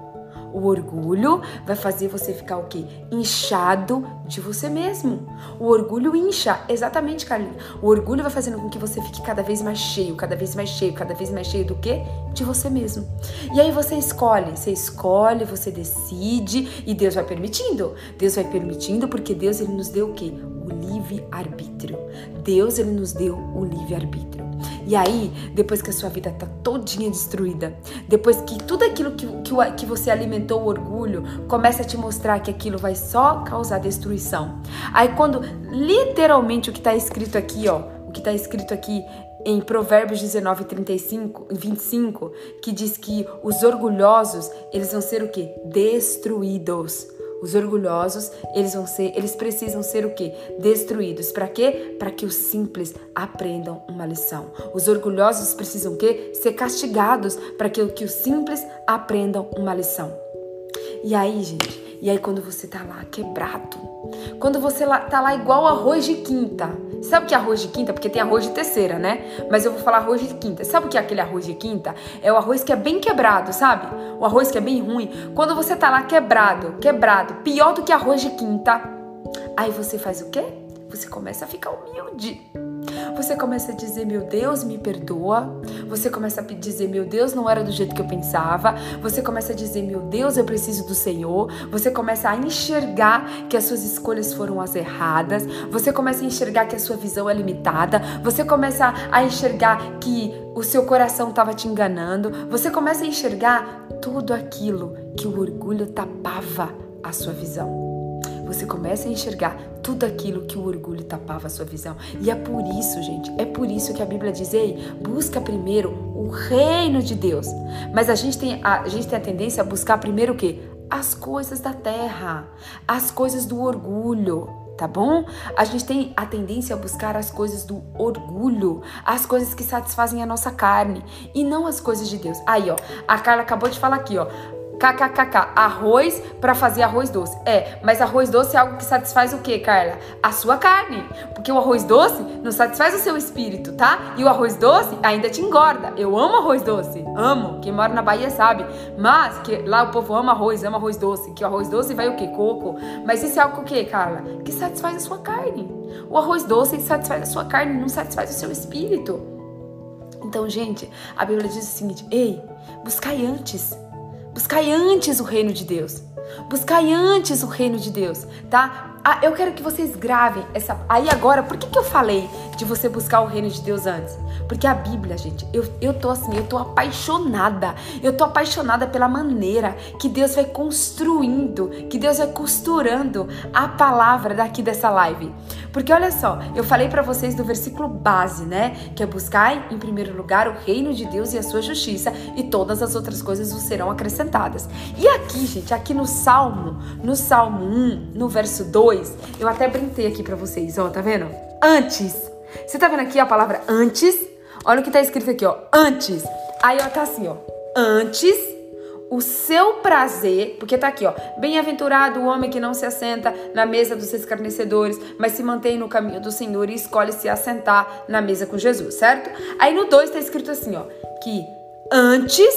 O orgulho vai fazer você ficar o quê? Inchado de você mesmo. O orgulho incha, exatamente, Carlinhos. O orgulho vai fazendo com que você fique cada vez mais cheio, cada vez mais cheio, cada vez mais cheio do quê? De você mesmo. E aí você escolhe, você escolhe, você decide e Deus vai permitindo. Deus vai permitindo porque Deus ele nos deu o quê? O livre arbítrio. Deus ele nos deu o livre arbítrio. E aí, depois que a sua vida tá todinha destruída, depois que tudo aquilo que, que, que você alimentou o orgulho começa a te mostrar que aquilo vai só causar destruição. Aí quando literalmente o que está escrito aqui, ó, o que está escrito aqui em Provérbios 19, 35, 25, que diz que os orgulhosos, eles vão ser o quê? Destruídos. Os orgulhosos, eles vão ser, eles precisam ser o quê? Destruídos. Para quê? Para que os simples aprendam uma lição. Os orgulhosos precisam o quê? Ser castigados para que, que os simples aprendam uma lição. E aí, gente, e aí quando você tá lá quebrado, quando você tá lá igual arroz de quinta, Sabe o que é arroz de quinta? Porque tem arroz de terceira, né? Mas eu vou falar arroz de quinta. Sabe o que é aquele arroz de quinta? É o arroz que é bem quebrado, sabe? O arroz que é bem ruim. Quando você tá lá quebrado, quebrado, pior do que arroz de quinta, aí você faz o quê? Você começa a ficar humilde. Você começa a dizer, meu Deus, me perdoa. Você começa a dizer, meu Deus, não era do jeito que eu pensava. Você começa a dizer, meu Deus, eu preciso do Senhor. Você começa a enxergar que as suas escolhas foram as erradas. Você começa a enxergar que a sua visão é limitada. Você começa a enxergar que o seu coração estava te enganando. Você começa a enxergar tudo aquilo que o orgulho tapava a sua visão você começa a enxergar tudo aquilo que o orgulho tapava a sua visão. E é por isso, gente, é por isso que a Bíblia diz: ei, busca primeiro o reino de Deus. Mas a gente tem a, a gente tem a tendência a buscar primeiro o quê? As coisas da terra, as coisas do orgulho tá bom? A gente tem a tendência a buscar as coisas do orgulho, as coisas que satisfazem a nossa carne e não as coisas de Deus. Aí, ó, a Carla acabou de falar aqui, ó. KKKK, arroz para fazer arroz doce. É, mas arroz doce é algo que satisfaz o que, Carla? A sua carne. Porque o arroz doce não satisfaz o seu espírito, tá? E o arroz doce ainda te engorda. Eu amo arroz doce, amo. Quem mora na Bahia sabe. Mas que lá o povo ama arroz, ama arroz doce. Que o arroz doce vai o que? Coco. Mas isso é algo o que, Carla? Que satisfaz a sua carne. O arroz doce satisfaz a sua carne, não satisfaz o seu espírito. Então, gente, a Bíblia diz o seguinte: ei, buscai antes Buscai antes o reino de Deus. Buscai antes o reino de Deus, tá? Ah, eu quero que vocês gravem essa. Aí agora, por que, que eu falei de você buscar o reino de Deus antes? Porque a Bíblia, gente, eu, eu tô assim, eu tô apaixonada. Eu tô apaixonada pela maneira que Deus vai construindo, que Deus vai costurando a palavra daqui dessa live. Porque olha só, eu falei para vocês do versículo base, né? Que é buscar em primeiro lugar o reino de Deus e a sua justiça, e todas as outras coisas vos serão acrescentadas. E aqui, gente, aqui no Salmo, no Salmo 1, no verso 2, eu até brintei aqui para vocês, ó, tá vendo? Antes. Você tá vendo aqui a palavra antes? Olha o que tá escrito aqui, ó. Antes. Aí, ó, tá assim, ó. Antes o seu prazer, porque tá aqui, ó, bem-aventurado o homem que não se assenta na mesa dos escarnecedores, mas se mantém no caminho do Senhor e escolhe se assentar na mesa com Jesus, certo? Aí no 2 tá escrito assim, ó, que antes,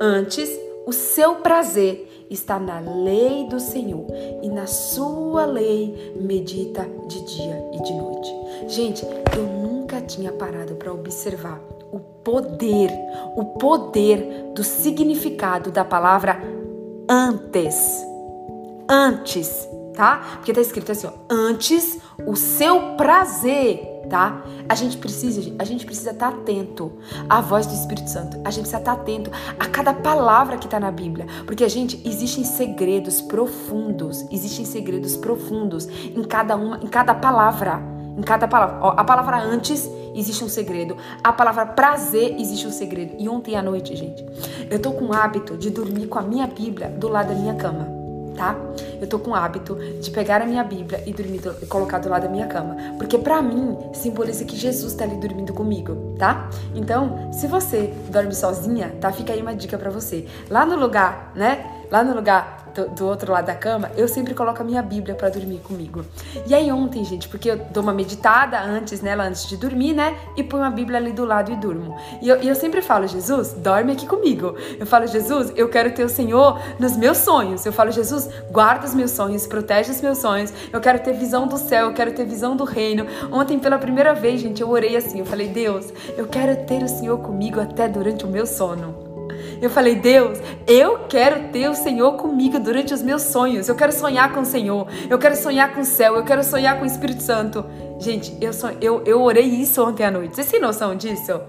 antes, o seu prazer está na lei do Senhor e na sua lei medita de dia e de noite. Gente, eu nunca tinha parado para observar o poder, o poder do significado da palavra antes. Antes, tá? Porque tá escrito assim, ó, antes o seu prazer, tá? A gente precisa, a gente precisa estar tá atento à voz do Espírito Santo. A gente precisa estar tá atento a cada palavra que tá na Bíblia, porque a gente existem segredos profundos, existem segredos profundos em cada uma, em cada palavra. Em cada palavra. Ó, a palavra antes existe um segredo. A palavra prazer existe um segredo. E ontem à noite, gente, eu tô com o hábito de dormir com a minha Bíblia do lado da minha cama. Tá? Eu tô com o hábito de pegar a minha Bíblia e dormir do, e colocar do lado da minha cama, porque para mim simboliza que Jesus tá ali dormindo comigo, tá? Então, se você dorme sozinha, tá? Fica aí uma dica para você. Lá no lugar, né? Lá no lugar do, outro lado da cama, eu sempre coloco a minha Bíblia para dormir comigo. E aí ontem, gente, porque eu dou uma meditada antes, né, antes de dormir, né, e ponho a Bíblia ali do lado e durmo. E eu, e eu sempre falo, Jesus, dorme aqui comigo. Eu falo, Jesus, eu quero ter o Senhor nos meus sonhos. Eu falo, Jesus, guarda os meus sonhos, protege os meus sonhos. Eu quero ter visão do céu, eu quero ter visão do reino. Ontem, pela primeira vez, gente, eu orei assim, eu falei, Deus, eu quero ter o Senhor comigo até durante o meu sono. Eu falei, Deus, eu quero ter o Senhor comigo durante os meus sonhos. Eu quero sonhar com o Senhor. Eu quero sonhar com o céu. Eu quero sonhar com o Espírito Santo. Gente, eu, son... eu, eu orei isso ontem à noite. Vocês têm noção disso?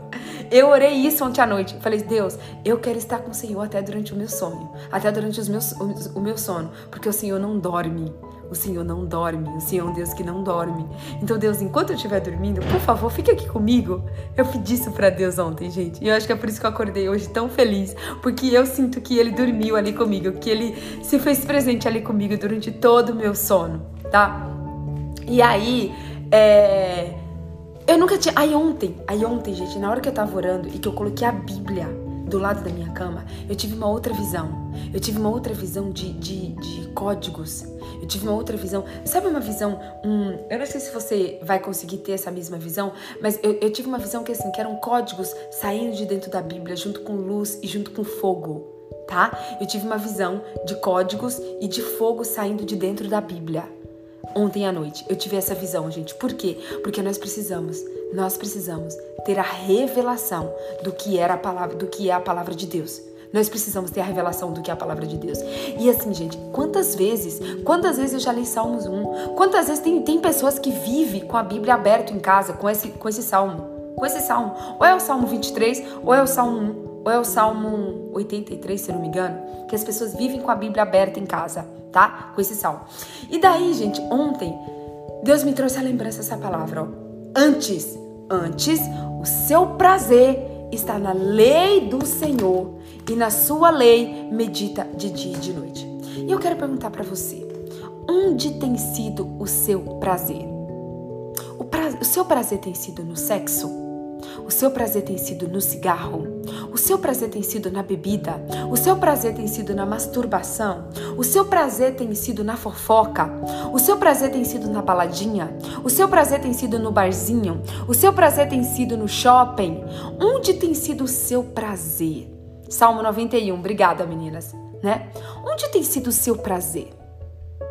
Eu orei isso ontem à noite. Falei, Deus, eu quero estar com o Senhor até durante o meu sonho, até durante os meus, o, o meu sono, porque o Senhor não dorme. O Senhor não dorme, o Senhor é um Deus que não dorme. Então, Deus, enquanto eu estiver dormindo, por favor, fique aqui comigo. Eu pedi isso para Deus ontem, gente. E eu acho que é por isso que eu acordei hoje tão feliz, porque eu sinto que ele dormiu ali comigo, que ele se fez presente ali comigo durante todo o meu sono, tá? E aí, é... eu nunca tinha. Aí ontem, aí ontem, gente, na hora que eu tava orando e que eu coloquei a Bíblia do lado da minha cama, eu tive uma outra visão. Eu tive uma outra visão de, de, de códigos. Eu tive uma outra visão. Sabe uma visão? Um, eu não sei se você vai conseguir ter essa mesma visão, mas eu, eu tive uma visão que assim, que eram códigos saindo de dentro da Bíblia, junto com luz e junto com fogo. Tá? Eu tive uma visão de códigos e de fogo saindo de dentro da Bíblia. Ontem à noite eu tive essa visão, gente. Por quê? Porque nós precisamos nós precisamos ter a revelação do que era a palavra, do que é a palavra de Deus. Nós precisamos ter a revelação do que é a palavra de Deus. E assim, gente, quantas vezes, quantas vezes eu já li Salmos 1? Quantas vezes tem, tem pessoas que vivem com a Bíblia aberta em casa, com esse, com esse salmo? Com esse salmo. Ou é o Salmo 23, ou é o Salmo 1, ou é o Salmo 83, se não me engano, que as pessoas vivem com a Bíblia aberta em casa, tá? Com esse salmo. E daí, gente, ontem, Deus me trouxe a lembrança dessa palavra, ó Antes, antes, o seu prazer está na lei do Senhor e na sua lei medita de dia e de noite. E eu quero perguntar para você, onde tem sido o seu prazer? O, pra... o seu prazer tem sido no sexo? O seu prazer tem sido no cigarro? O seu prazer tem sido na bebida? O seu prazer tem sido na masturbação? O seu prazer tem sido na fofoca? O seu prazer tem sido na baladinha? O seu prazer tem sido no barzinho? O seu prazer tem sido no shopping? Onde tem sido o seu prazer? Salmo 91. Obrigada, meninas, né? Onde tem sido o seu prazer?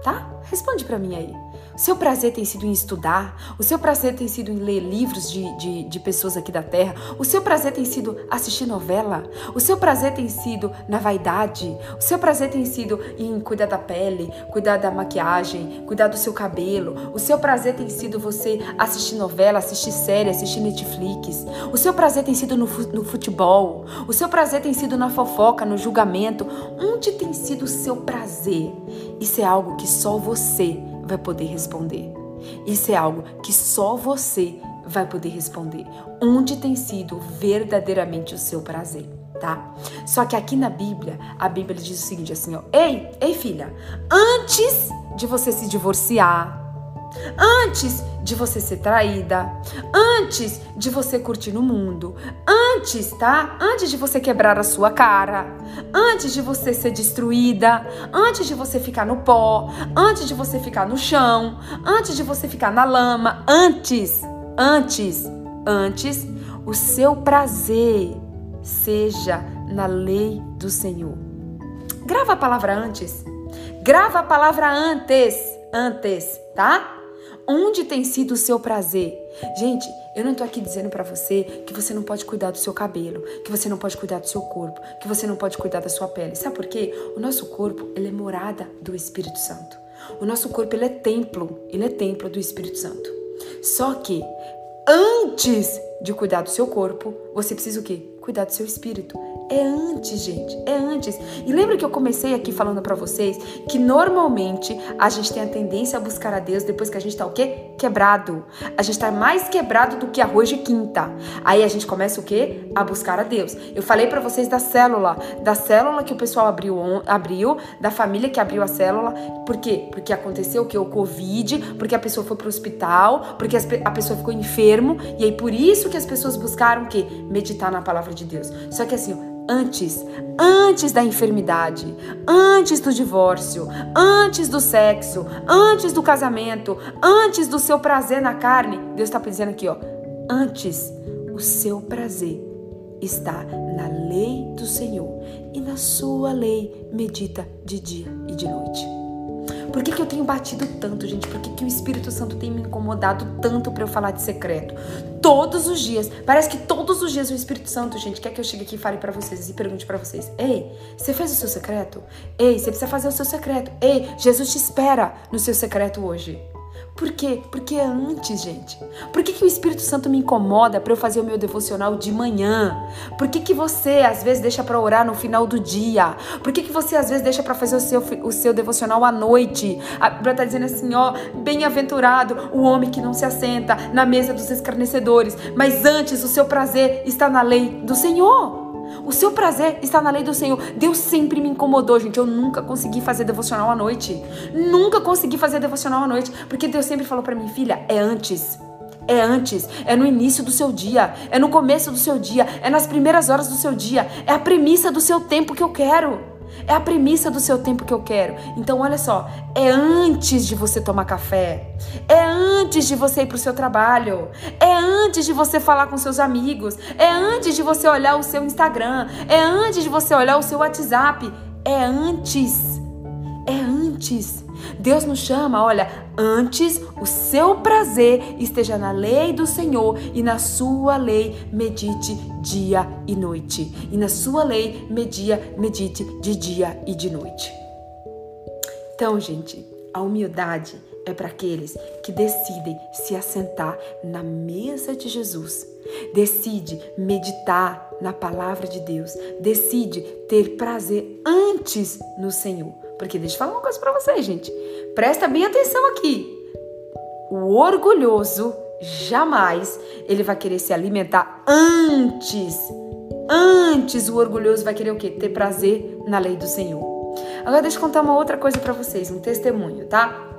Tá? Responde para mim aí. Seu prazer tem sido em estudar, o seu prazer tem sido em ler livros de, de, de, pessoas aqui da terra, o seu prazer tem sido assistir novela, o seu prazer tem sido na vaidade, o seu prazer tem sido em cuidar da pele, cuidar da maquiagem, cuidar do seu cabelo, o seu prazer tem sido você assistir novela, assistir série, assistir Netflix, o seu prazer tem sido no, no futebol, o seu prazer tem sido na fofoca, no julgamento. Onde tem sido o seu prazer? Isso é algo que só você vai poder responder. Isso é algo que só você vai poder responder. Onde tem sido verdadeiramente o seu prazer, tá? Só que aqui na Bíblia, a Bíblia diz o seguinte assim, ó: "Ei, ei filha, antes de você se divorciar, antes de você ser traída, antes de você curtir no mundo, antes, tá? Antes de você quebrar a sua cara, antes de você ser destruída, antes de você ficar no pó, antes de você ficar no chão, antes de você ficar na lama, antes, antes, antes, o seu prazer seja na lei do Senhor. Grava a palavra antes. Grava a palavra antes, antes, tá? Onde tem sido o seu prazer? Gente, eu não tô aqui dizendo para você que você não pode cuidar do seu cabelo, que você não pode cuidar do seu corpo, que você não pode cuidar da sua pele. Sabe por quê? O nosso corpo, ele é morada do Espírito Santo. O nosso corpo, ele é templo, ele é templo do Espírito Santo. Só que antes de cuidar do seu corpo, você precisa o quê? Cuidar do seu espírito. É antes, gente, é antes. E lembra que eu comecei aqui falando para vocês que normalmente a gente tem a tendência a buscar a Deus depois que a gente tá o quê? Quebrado. A gente tá mais quebrado do que arroz de quinta. Aí a gente começa o quê? A buscar a Deus. Eu falei para vocês da célula, da célula que o pessoal abriu, abriu, da família que abriu a célula. Por quê? Porque aconteceu o que? O Covid, porque a pessoa foi pro hospital, porque a pessoa ficou enfermo, e aí por isso que as pessoas buscaram o quê? Meditar na palavra de Deus. Só que assim, antes, antes da enfermidade, antes do divórcio, antes do sexo, antes do casamento, antes do seu prazer na carne. Deus está dizendo aqui, ó, antes o seu prazer está na lei do Senhor e na sua lei medita de dia e de noite. Por que, que eu tenho batido tanto, gente? Por que, que o Espírito Santo tem me incomodado tanto para eu falar de secreto? Todos os dias, parece que todos os dias o Espírito Santo, gente, quer que eu chegue aqui e fale para vocês e pergunte para vocês: Ei, você fez o seu secreto? Ei, você precisa fazer o seu secreto. Ei, Jesus te espera no seu secreto hoje. Por quê? Porque é antes, gente. Por que, que o Espírito Santo me incomoda para eu fazer o meu devocional de manhã? Por que, que você às vezes deixa para orar no final do dia? Por que, que você às vezes deixa para fazer o seu, o seu devocional à noite? Para estar tá dizendo assim, ó, bem-aventurado o homem que não se assenta na mesa dos escarnecedores, mas antes o seu prazer está na lei do Senhor. O seu prazer está na lei do Senhor. Deus sempre me incomodou, gente. Eu nunca consegui fazer devocional à noite. Nunca consegui fazer devocional à noite, porque Deus sempre falou para mim, filha, é antes. É antes, é no início do seu dia, é no começo do seu dia, é nas primeiras horas do seu dia, é a premissa do seu tempo que eu quero. É a premissa do seu tempo que eu quero. Então, olha só, é antes de você tomar café, é antes de você ir para o seu trabalho, é antes de você falar com seus amigos, é antes de você olhar o seu Instagram, é antes de você olhar o seu WhatsApp, é antes. É antes. Deus nos chama, olha, antes o seu prazer esteja na lei do Senhor e na sua lei medite dia e noite. E na sua lei media, medite de dia e de noite. Então, gente, a humildade é para aqueles que decidem se assentar na mesa de Jesus. Decide meditar na palavra de Deus. Decide ter prazer antes no Senhor. Porque deixa eu falar uma coisa para vocês, gente. Presta bem atenção aqui. O orgulhoso jamais ele vai querer se alimentar antes. Antes o orgulhoso vai querer o quê? Ter prazer na lei do Senhor. Agora deixa eu contar uma outra coisa para vocês, um testemunho, tá?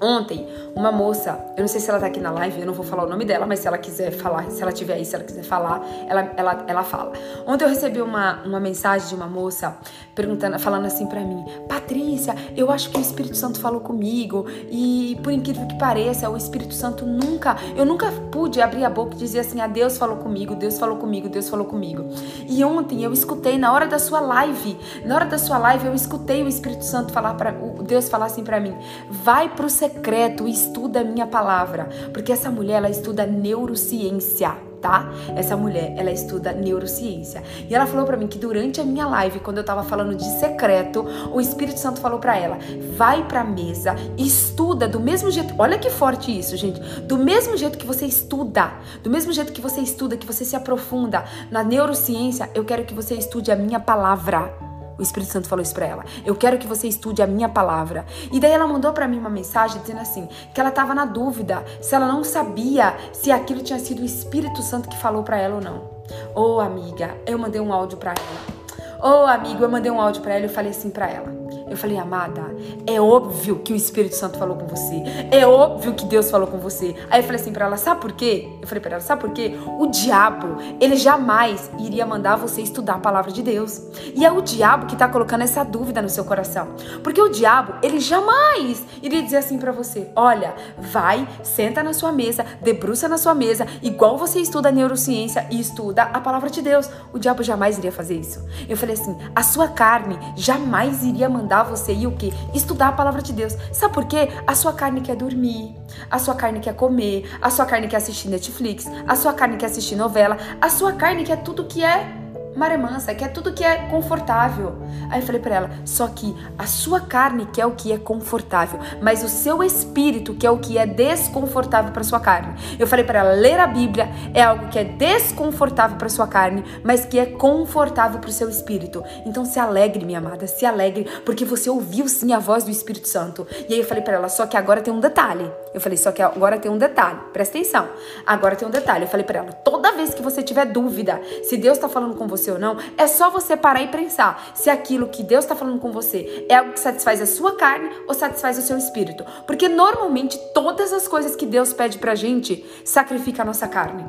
Ontem, uma moça, eu não sei se ela tá aqui na live, eu não vou falar o nome dela, mas se ela quiser falar, se ela tiver aí, se ela quiser falar, ela, ela, ela fala. Ontem eu recebi uma, uma mensagem de uma moça perguntando, falando assim para mim: Patrícia, eu acho que o Espírito Santo falou comigo e, por incrível que pareça, o Espírito Santo nunca, eu nunca pude abrir a boca e dizer assim: ah, Deus falou comigo, Deus falou comigo, Deus falou comigo. E ontem eu escutei, na hora da sua live, na hora da sua live, eu escutei o Espírito Santo falar para Deus falar assim para mim: vai pro secreto e estuda a minha palavra, porque essa mulher ela estuda neurociência tá? Essa mulher, ela estuda neurociência. E ela falou para mim que durante a minha live, quando eu tava falando de secreto, o Espírito Santo falou para ela: "Vai para a mesa, estuda do mesmo jeito. Olha que forte isso, gente. Do mesmo jeito que você estuda, do mesmo jeito que você estuda, que você se aprofunda na neurociência, eu quero que você estude a minha palavra." O Espírito Santo falou isso para ela. Eu quero que você estude a minha palavra. E daí ela mandou para mim uma mensagem dizendo assim, que ela estava na dúvida se ela não sabia se aquilo tinha sido o Espírito Santo que falou para ela ou não. Ô, oh, amiga, eu mandei um áudio para ela. Ô, oh, amigo, eu mandei um áudio para ela e falei assim para ela: eu falei, amada, é óbvio que o Espírito Santo falou com você. É óbvio que Deus falou com você. Aí eu falei assim para ela, sabe por quê? Eu falei para ela, sabe por quê? O diabo, ele jamais iria mandar você estudar a palavra de Deus. E é o diabo que tá colocando essa dúvida no seu coração. Porque o diabo, ele jamais iria dizer assim para você: olha, vai, senta na sua mesa, debruça na sua mesa, igual você estuda neurociência e estuda a palavra de Deus. O diabo jamais iria fazer isso. Eu falei assim: a sua carne jamais iria mandar mandar você ir o quê? Estudar a palavra de Deus. Sabe por quê? A sua carne quer dormir, a sua carne quer comer, a sua carne quer assistir Netflix, a sua carne quer assistir novela, a sua carne quer tudo que é maremansa, quer tudo que é confortável. Aí eu falei para ela, só que a sua carne quer o que é confortável, mas o seu espírito quer o que é desconfortável para sua carne. Eu falei para ela, ler a Bíblia é algo que é desconfortável para sua carne, mas que é confortável para o seu espírito. Então se alegre, minha amada, se alegre, porque você ouviu sim a voz do Espírito Santo. E aí eu falei para ela, só que agora tem um detalhe. Eu falei, só que agora tem um detalhe. Presta atenção. Agora tem um detalhe. Eu falei para ela, toda vez que você tiver dúvida se Deus está falando com você você ou não, é só você parar e pensar se aquilo que Deus está falando com você é algo que satisfaz a sua carne ou satisfaz o seu espírito. Porque normalmente todas as coisas que Deus pede pra gente sacrifica a nossa carne.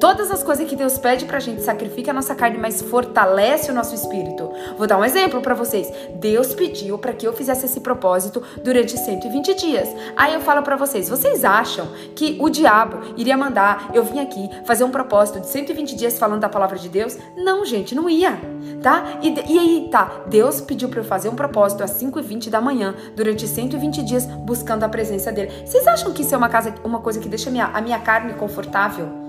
Todas as coisas que Deus pede pra gente sacrifica a nossa carne, mas fortalece o nosso espírito. Vou dar um exemplo para vocês. Deus pediu para que eu fizesse esse propósito durante 120 dias. Aí eu falo para vocês, vocês acham que o diabo iria mandar eu vir aqui fazer um propósito de 120 dias falando da palavra de Deus? Não, gente, não ia, tá? E, e aí, tá, Deus pediu para eu fazer um propósito às 5h20 da manhã, durante 120 dias, buscando a presença dele. Vocês acham que isso é uma, casa, uma coisa que deixa a minha, a minha carne confortável?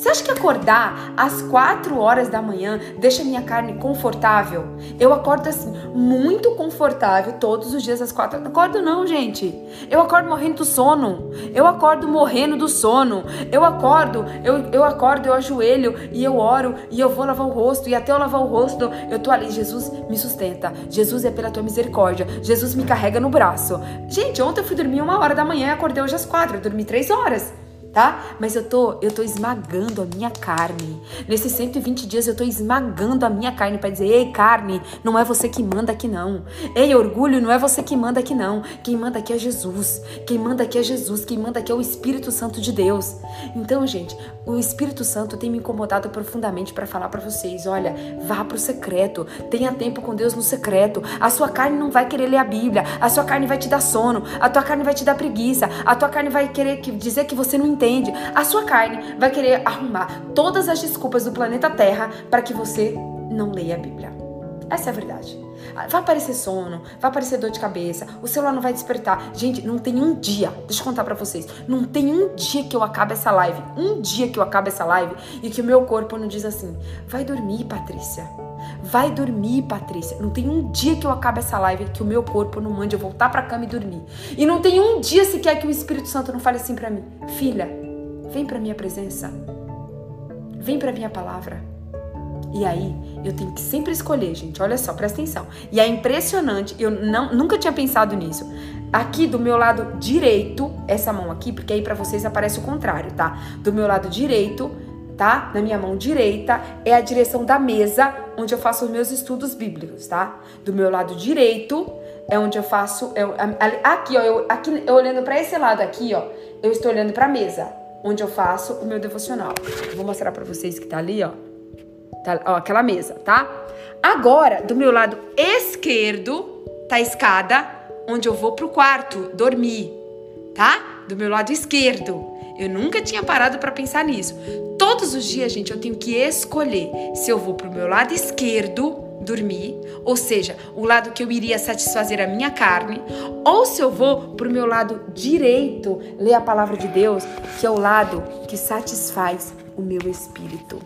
Você acha que acordar às 4 horas da manhã deixa minha carne confortável? Eu acordo assim, muito confortável todos os dias às 4. Acordo não, gente. Eu acordo morrendo do sono. Eu acordo morrendo do sono. Eu acordo, eu, eu acordo, eu ajoelho e eu oro e eu vou lavar o rosto. E até eu lavar o rosto, eu tô ali. Jesus me sustenta. Jesus é pela tua misericórdia. Jesus me carrega no braço. Gente, ontem eu fui dormir uma hora da manhã e acordei hoje às quatro. Eu dormi três horas tá? Mas eu tô, eu tô esmagando a minha carne. Nesses 120 dias eu tô esmagando a minha carne para dizer: "Ei, carne, não é você que manda aqui não. Ei, orgulho, não é você que manda aqui não. Quem manda aqui é Jesus. Quem manda aqui é Jesus, quem manda aqui é o Espírito Santo de Deus". Então, gente, o Espírito Santo tem me incomodado profundamente para falar para vocês: "Olha, vá pro secreto. Tenha tempo com Deus no secreto. A sua carne não vai querer ler a Bíblia. A sua carne vai te dar sono. A tua carne vai te dar preguiça. A tua carne vai querer dizer que você não entende. A sua carne vai querer arrumar todas as desculpas do planeta Terra para que você não leia a Bíblia. Essa é a verdade. Vai aparecer sono, vai aparecer dor de cabeça, o celular não vai despertar. Gente, não tem um dia, deixa eu contar para vocês, não tem um dia que eu acabe essa live, um dia que eu acabe essa live e que o meu corpo não diz assim: vai dormir, Patrícia. Vai dormir, Patrícia. Não tem um dia que eu acabe essa live que o meu corpo não mande eu voltar pra cama e dormir. E não tem um dia sequer que o Espírito Santo não fale assim para mim: Filha, Vem para minha presença. Vem para minha palavra. E aí, eu tenho que sempre escolher, gente. Olha só, presta atenção. E é impressionante, eu não, nunca tinha pensado nisso. Aqui do meu lado direito, essa mão aqui, porque aí para vocês aparece o contrário, tá? Do meu lado direito, tá? Na minha mão direita é a direção da mesa onde eu faço os meus estudos bíblicos, tá? Do meu lado direito é onde eu faço, eu, aqui, ó, eu, aqui, eu olhando para esse lado aqui, ó, eu estou olhando para a mesa onde eu faço o meu devocional. vou mostrar para vocês que tá ali, ó. Tá, ó, aquela mesa, tá? Agora, do meu lado esquerdo, tá a escada onde eu vou pro quarto dormir, tá? Do meu lado esquerdo. Eu nunca tinha parado para pensar nisso. Todos os dias, gente, eu tenho que escolher se eu vou pro meu lado esquerdo dormir, ou seja, o lado que eu iria satisfazer a minha carne, ou se eu vou para o meu lado direito, ler a palavra de Deus, que é o lado que satisfaz o meu espírito.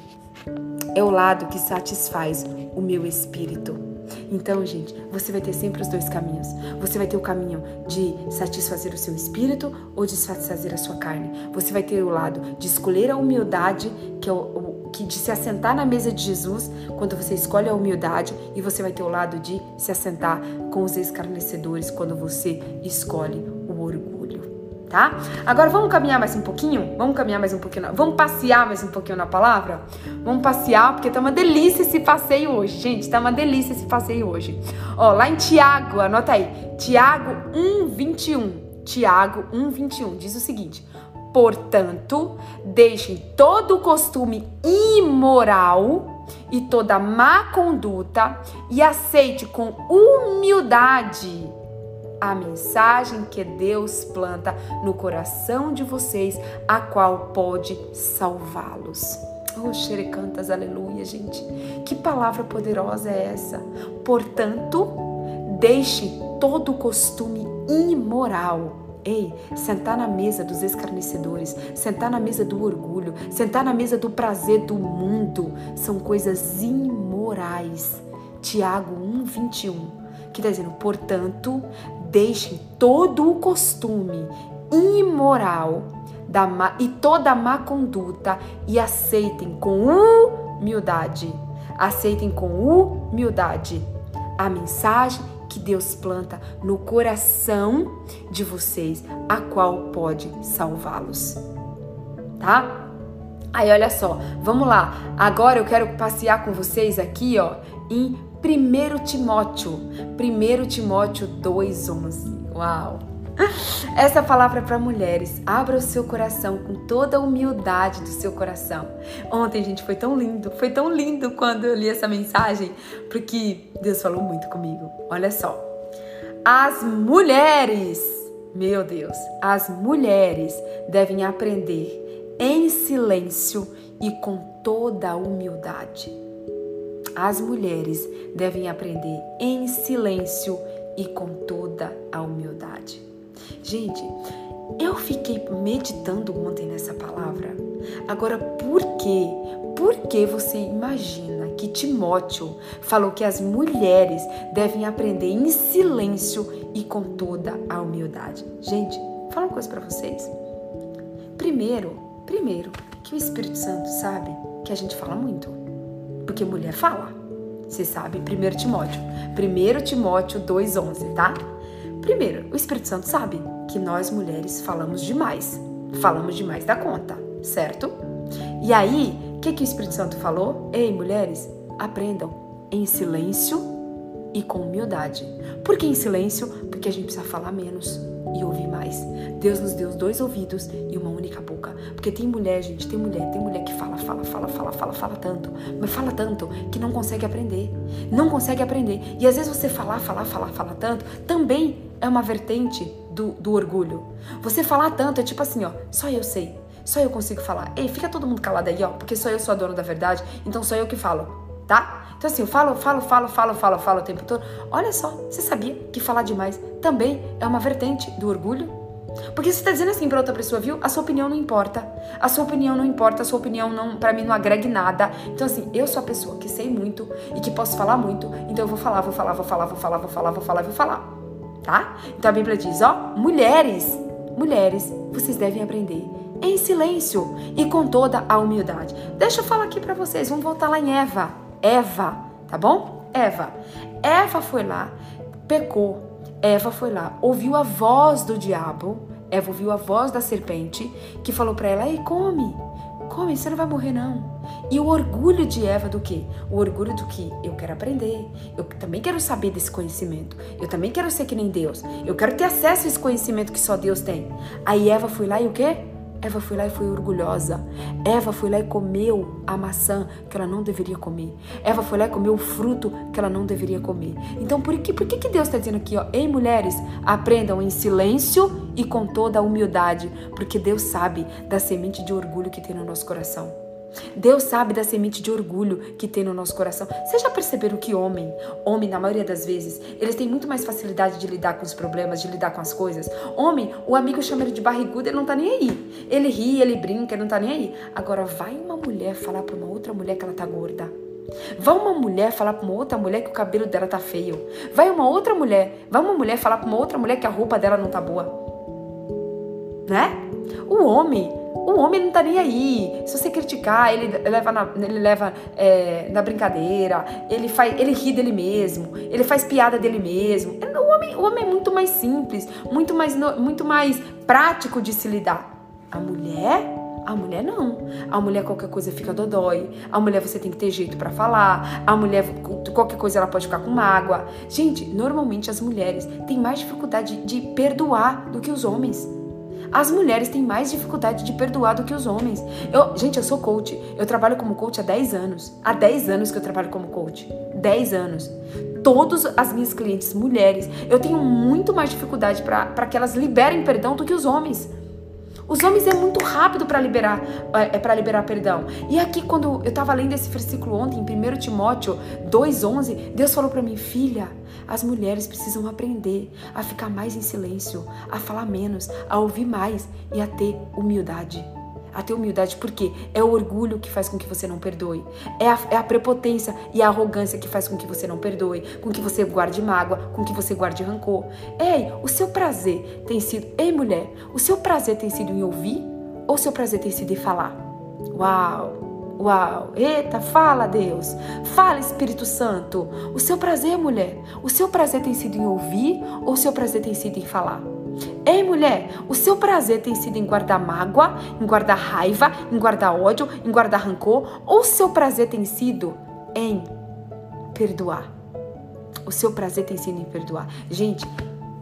É o lado que satisfaz o meu espírito. Então, gente, você vai ter sempre os dois caminhos. Você vai ter o caminho de satisfazer o seu espírito ou de satisfazer a sua carne. Você vai ter o lado de escolher a humildade, que é o, o que de se assentar na mesa de Jesus, quando você escolhe a humildade, e você vai ter o lado de se assentar com os escarnecedores, quando você escolhe o orgulho tá? Agora vamos caminhar mais um pouquinho? Vamos caminhar mais um pouquinho? Vamos passear mais um pouquinho na palavra? Vamos passear, porque tá uma delícia esse passeio hoje, gente. Tá uma delícia esse passeio hoje. Ó, lá em Tiago, anota aí. Tiago 1:21. Tiago 1:21 diz o seguinte: Portanto, deixem todo o costume imoral e toda má conduta e aceite com humildade a mensagem que Deus planta no coração de vocês, a qual pode salvá-los. Oh, xerecantas, aleluia, gente. Que palavra poderosa é essa? Portanto, deixe todo o costume imoral. Ei, sentar na mesa dos escarnecedores, sentar na mesa do orgulho, sentar na mesa do prazer do mundo, são coisas imorais. Tiago 1, 21 que está dizendo, portanto, deixem todo o costume imoral da má, e toda a má conduta e aceitem com humildade, aceitem com humildade a mensagem que Deus planta no coração de vocês, a qual pode salvá-los. Tá? Aí olha só, vamos lá. Agora eu quero passear com vocês aqui, ó, em 1 Timóteo. 1 Timóteo 2:11. Uau. Essa palavra é para mulheres. Abra o seu coração com toda a humildade do seu coração. Ontem, gente, foi tão lindo. Foi tão lindo quando eu li essa mensagem, porque Deus falou muito comigo. Olha só. As mulheres, meu Deus, as mulheres devem aprender em silêncio e com toda a humildade. As mulheres devem aprender em silêncio e com toda a humildade. Gente, eu fiquei meditando ontem nessa palavra. Agora, por quê? Por que você imagina que Timóteo falou que as mulheres devem aprender em silêncio e com toda a humildade? Gente, fala uma coisa para vocês. Primeiro, Primeiro, que o Espírito Santo sabe que a gente fala muito. Porque mulher fala. Você sabe, 1 Timóteo. 1 Timóteo 2,11, tá? Primeiro, o Espírito Santo sabe que nós mulheres falamos demais. Falamos demais da conta, certo? E aí, o que, que o Espírito Santo falou? Ei, mulheres, aprendam em silêncio e com humildade. Por que em silêncio? Porque a gente precisa falar menos e ouvir mais. Deus nos deu dois ouvidos e uma única boca. Porque tem mulher, gente, tem mulher, tem mulher que fala, fala, fala, fala, fala, fala tanto, mas fala tanto que não consegue aprender. Não consegue aprender. E às vezes você falar, falar, falar, falar tanto, também é uma vertente do, do orgulho. Você falar tanto é tipo assim, ó, só eu sei. Só eu consigo falar. Ei, fica todo mundo calado aí, ó, porque só eu sou a dona da verdade, então sou eu que falo tá? Então assim, eu falo, falo, falo, falo, falo, falo o tempo todo. Olha só, você sabia que falar demais também é uma vertente do orgulho? Porque você está dizendo assim para outra pessoa, viu? A sua opinião não importa. A sua opinião não importa, a sua opinião não, para mim não agrega nada. Então assim, eu sou a pessoa que sei muito e que posso falar muito, então eu vou falar, vou falar, vou falar, vou falar, vou falar, vou falar, vou falar. Tá? Então a Bíblia diz, ó, mulheres, mulheres, vocês devem aprender em silêncio e com toda a humildade. Deixa eu falar aqui para vocês, vamos voltar lá em Eva. Eva, tá bom? Eva. Eva foi lá, pecou. Eva foi lá, ouviu a voz do diabo. Eva ouviu a voz da serpente que falou para ela: "Ei, come. Come, você não vai morrer não". E o orgulho de Eva do quê? O orgulho do que eu quero aprender. Eu também quero saber desse conhecimento. Eu também quero ser que nem Deus. Eu quero ter acesso a esse conhecimento que só Deus tem. Aí Eva foi lá e o quê? Eva foi lá e foi orgulhosa. Eva foi lá e comeu a maçã que ela não deveria comer. Eva foi lá e comeu o fruto que ela não deveria comer. Então, por que, por que, que Deus está dizendo aqui, ó? Ei, mulheres, aprendam em silêncio e com toda a humildade, porque Deus sabe da semente de orgulho que tem no nosso coração. Deus sabe da semente de orgulho que tem no nosso coração. Vocês já perceberam que homem, homem na maioria das vezes, eles têm muito mais facilidade de lidar com os problemas, de lidar com as coisas. Homem, o amigo chama ele de barrigudo, ele não tá nem aí. Ele ri, ele brinca, ele não tá nem aí. Agora vai uma mulher falar para uma outra mulher que ela tá gorda. Vai uma mulher falar para uma outra mulher que o cabelo dela tá feio. Vai uma outra mulher, vai uma mulher falar para uma outra mulher que a roupa dela não tá boa. Né? O homem, o homem não tá nem aí. Se você criticar, ele leva na, ele leva, é, na brincadeira, ele, faz, ele ri dele mesmo, ele faz piada dele mesmo. O homem, o homem é muito mais simples, muito mais, muito mais prático de se lidar. A mulher a mulher não. A mulher qualquer coisa fica dodói. A mulher você tem que ter jeito para falar. A mulher qualquer coisa ela pode ficar com mágoa. Gente, normalmente as mulheres têm mais dificuldade de perdoar do que os homens. As mulheres têm mais dificuldade de perdoar do que os homens. Eu, gente, eu sou coach. Eu trabalho como coach há 10 anos. Há 10 anos que eu trabalho como coach. 10 anos. Todas as minhas clientes mulheres, eu tenho muito mais dificuldade para que elas liberem perdão do que os homens. Os homens é muito rápido para liberar é, é para liberar perdão. E aqui quando eu estava lendo esse versículo ontem, em 1 Timóteo 2:11, Deus falou para mim, filha, as mulheres precisam aprender a ficar mais em silêncio, a falar menos, a ouvir mais e a ter humildade a ter humildade, porque é o orgulho que faz com que você não perdoe, é a, é a prepotência e a arrogância que faz com que você não perdoe, com que você guarde mágoa, com que você guarde rancor. Ei, o seu prazer tem sido, ei mulher, o seu prazer tem sido em ouvir ou o seu prazer tem sido em falar? Uau! Uau! Eita, fala Deus! Fala Espírito Santo! O seu prazer, mulher, o seu prazer tem sido em ouvir ou o seu prazer tem sido em falar? Ei, mulher, o seu prazer tem sido em guardar mágoa, em guardar raiva, em guardar ódio, em guardar rancor? Ou o seu prazer tem sido em perdoar? O seu prazer tem sido em perdoar. Gente,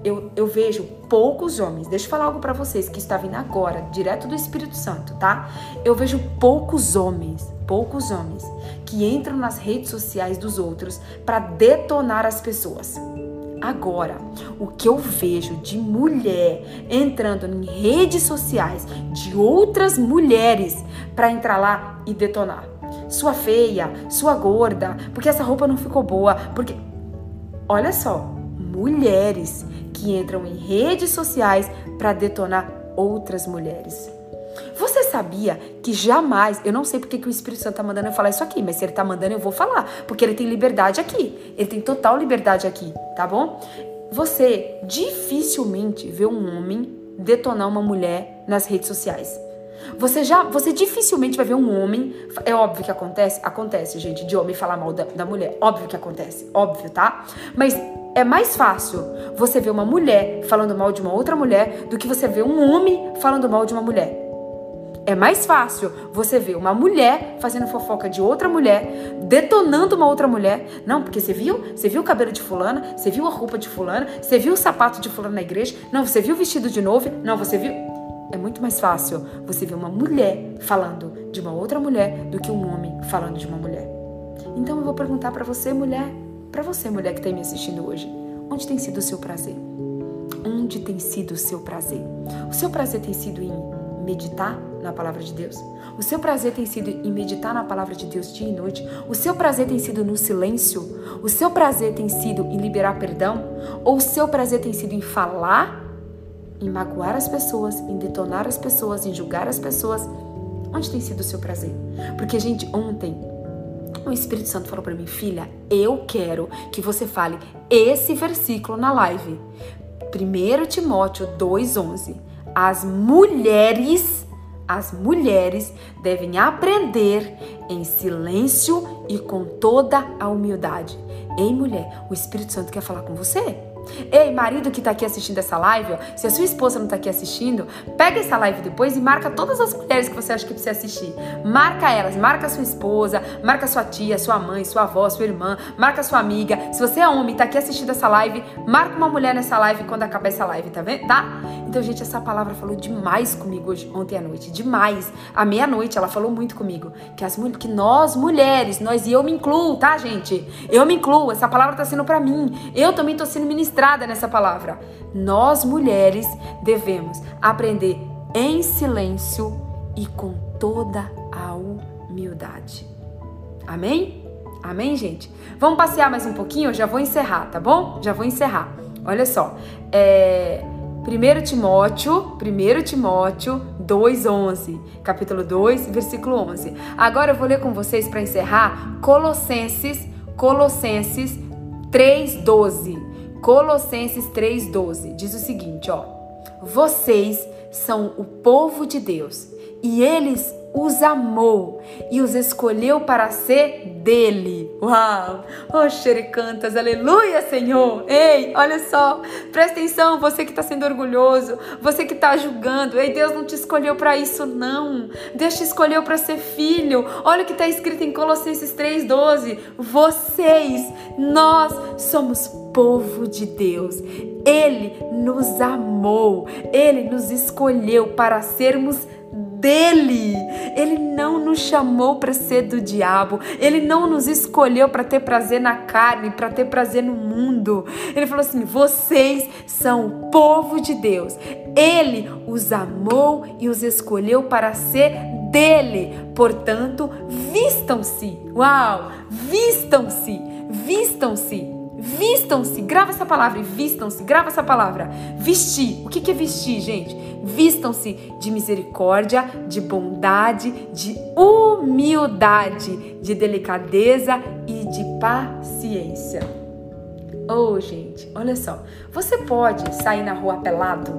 eu, eu vejo poucos homens, deixa eu falar algo para vocês que está vindo agora, direto do Espírito Santo, tá? Eu vejo poucos homens, poucos homens que entram nas redes sociais dos outros para detonar as pessoas. Agora, o que eu vejo de mulher entrando em redes sociais de outras mulheres para entrar lá e detonar. Sua feia, sua gorda, porque essa roupa não ficou boa, porque olha só, mulheres que entram em redes sociais para detonar outras mulheres. Você sabia que jamais, eu não sei porque que o Espírito Santo está mandando eu falar isso aqui, mas se ele está mandando eu vou falar, porque ele tem liberdade aqui, ele tem total liberdade aqui, tá bom? Você dificilmente vê um homem detonar uma mulher nas redes sociais. Você já, você dificilmente vai ver um homem, é óbvio que acontece, acontece, gente, de homem falar mal da, da mulher, óbvio que acontece, óbvio, tá? Mas é mais fácil você ver uma mulher falando mal de uma outra mulher do que você ver um homem falando mal de uma mulher. É mais fácil você ver uma mulher fazendo fofoca de outra mulher, detonando uma outra mulher. Não, porque você viu? Você viu o cabelo de fulana? Você viu a roupa de fulana? Você viu o sapato de fulana na igreja? Não, você viu o vestido de novo? Não, você viu? É muito mais fácil você ver uma mulher falando de uma outra mulher do que um homem falando de uma mulher. Então eu vou perguntar para você, mulher, para você, mulher que está me assistindo hoje, onde tem sido o seu prazer? Onde tem sido o seu prazer? O seu prazer tem sido em meditar na palavra de Deus? O seu prazer tem sido em meditar na palavra de Deus dia e noite? O seu prazer tem sido no silêncio? O seu prazer tem sido em liberar perdão? Ou o seu prazer tem sido em falar, em magoar as pessoas, em detonar as pessoas, em julgar as pessoas? Onde tem sido o seu prazer? Porque, gente, ontem o Espírito Santo falou para mim, filha, eu quero que você fale esse versículo na live. 1 Timóteo 2,11 as mulheres, as mulheres devem aprender em silêncio e com toda a humildade. Ei, mulher, o Espírito Santo quer falar com você. Ei, marido que está aqui assistindo essa live, ó, se a sua esposa não está aqui assistindo, pega essa live depois e marca todas as mulheres que você acha que precisa assistir. Marca elas, marca sua esposa, marca sua tia, sua mãe, sua avó, sua irmã, marca sua amiga. Se você é homem e está aqui assistindo essa live, marca uma mulher nessa live quando acabar essa live, tá vendo? Tá? Então, gente, essa palavra falou demais comigo hoje, ontem à noite, demais. À meia-noite ela falou muito comigo, que as que nós mulheres, nós e eu me incluo, tá, gente? Eu me incluo, essa palavra tá sendo para mim. Eu também tô sendo ministrada ministrada nessa palavra. Nós mulheres devemos aprender em silêncio e com toda a humildade. Amém? Amém, gente? Vamos passear mais um pouquinho? Eu já vou encerrar, tá bom? Já vou encerrar. Olha só. É, 1 Timóteo, 1 Timóteo 2:11, capítulo 2, versículo 11. Agora eu vou ler com vocês para encerrar Colossenses, Colossenses 3:12. Colossenses 3:12 diz o seguinte, ó: Vocês são o povo de Deus e eles os amou e os escolheu para ser dele. Uau! Oh, xerecantas, aleluia, Senhor! Ei, olha só, presta atenção, você que está sendo orgulhoso, você que está julgando. Ei, Deus não te escolheu para isso, não. Deus te escolheu para ser filho. Olha o que está escrito em Colossenses 3,12. Vocês, nós somos povo de Deus. Ele nos amou, ele nos escolheu para sermos dele. Ele não nos chamou para ser do diabo. Ele não nos escolheu para ter prazer na carne, para ter prazer no mundo. Ele falou assim: vocês são o povo de Deus. Ele os amou e os escolheu para ser dele. Portanto, vistam-se. Uau! Vistam-se. Vistam-se Vistam-se, grava essa palavra vistam-se, grava essa palavra. Vestir, o que é vestir, gente? Vistam-se de misericórdia, de bondade, de humildade, de delicadeza e de paciência. Oh, gente, olha só. Você pode sair na rua pelado?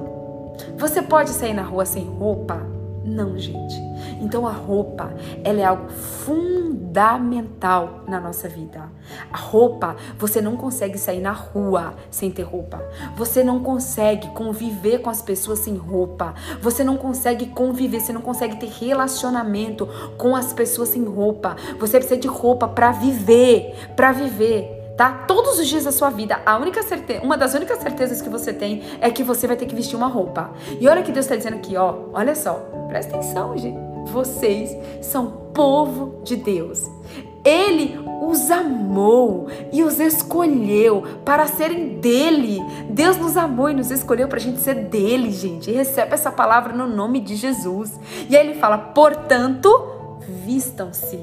Você pode sair na rua sem roupa? Não, gente. Então a roupa, ela é algo fundamental na nossa vida. A roupa, você não consegue sair na rua sem ter roupa. Você não consegue conviver com as pessoas sem roupa. Você não consegue conviver, você não consegue ter relacionamento com as pessoas sem roupa. Você precisa de roupa para viver, para viver tá? Todos os dias da sua vida, a única certeza, uma das únicas certezas que você tem é que você vai ter que vestir uma roupa. E olha que Deus está dizendo aqui, ó, olha só, presta atenção, gente. Vocês são povo de Deus. Ele os amou e os escolheu para serem dele. Deus nos amou e nos escolheu para a gente ser dele, gente. Recebe essa palavra no nome de Jesus. E aí ele fala: portanto, vistam-se.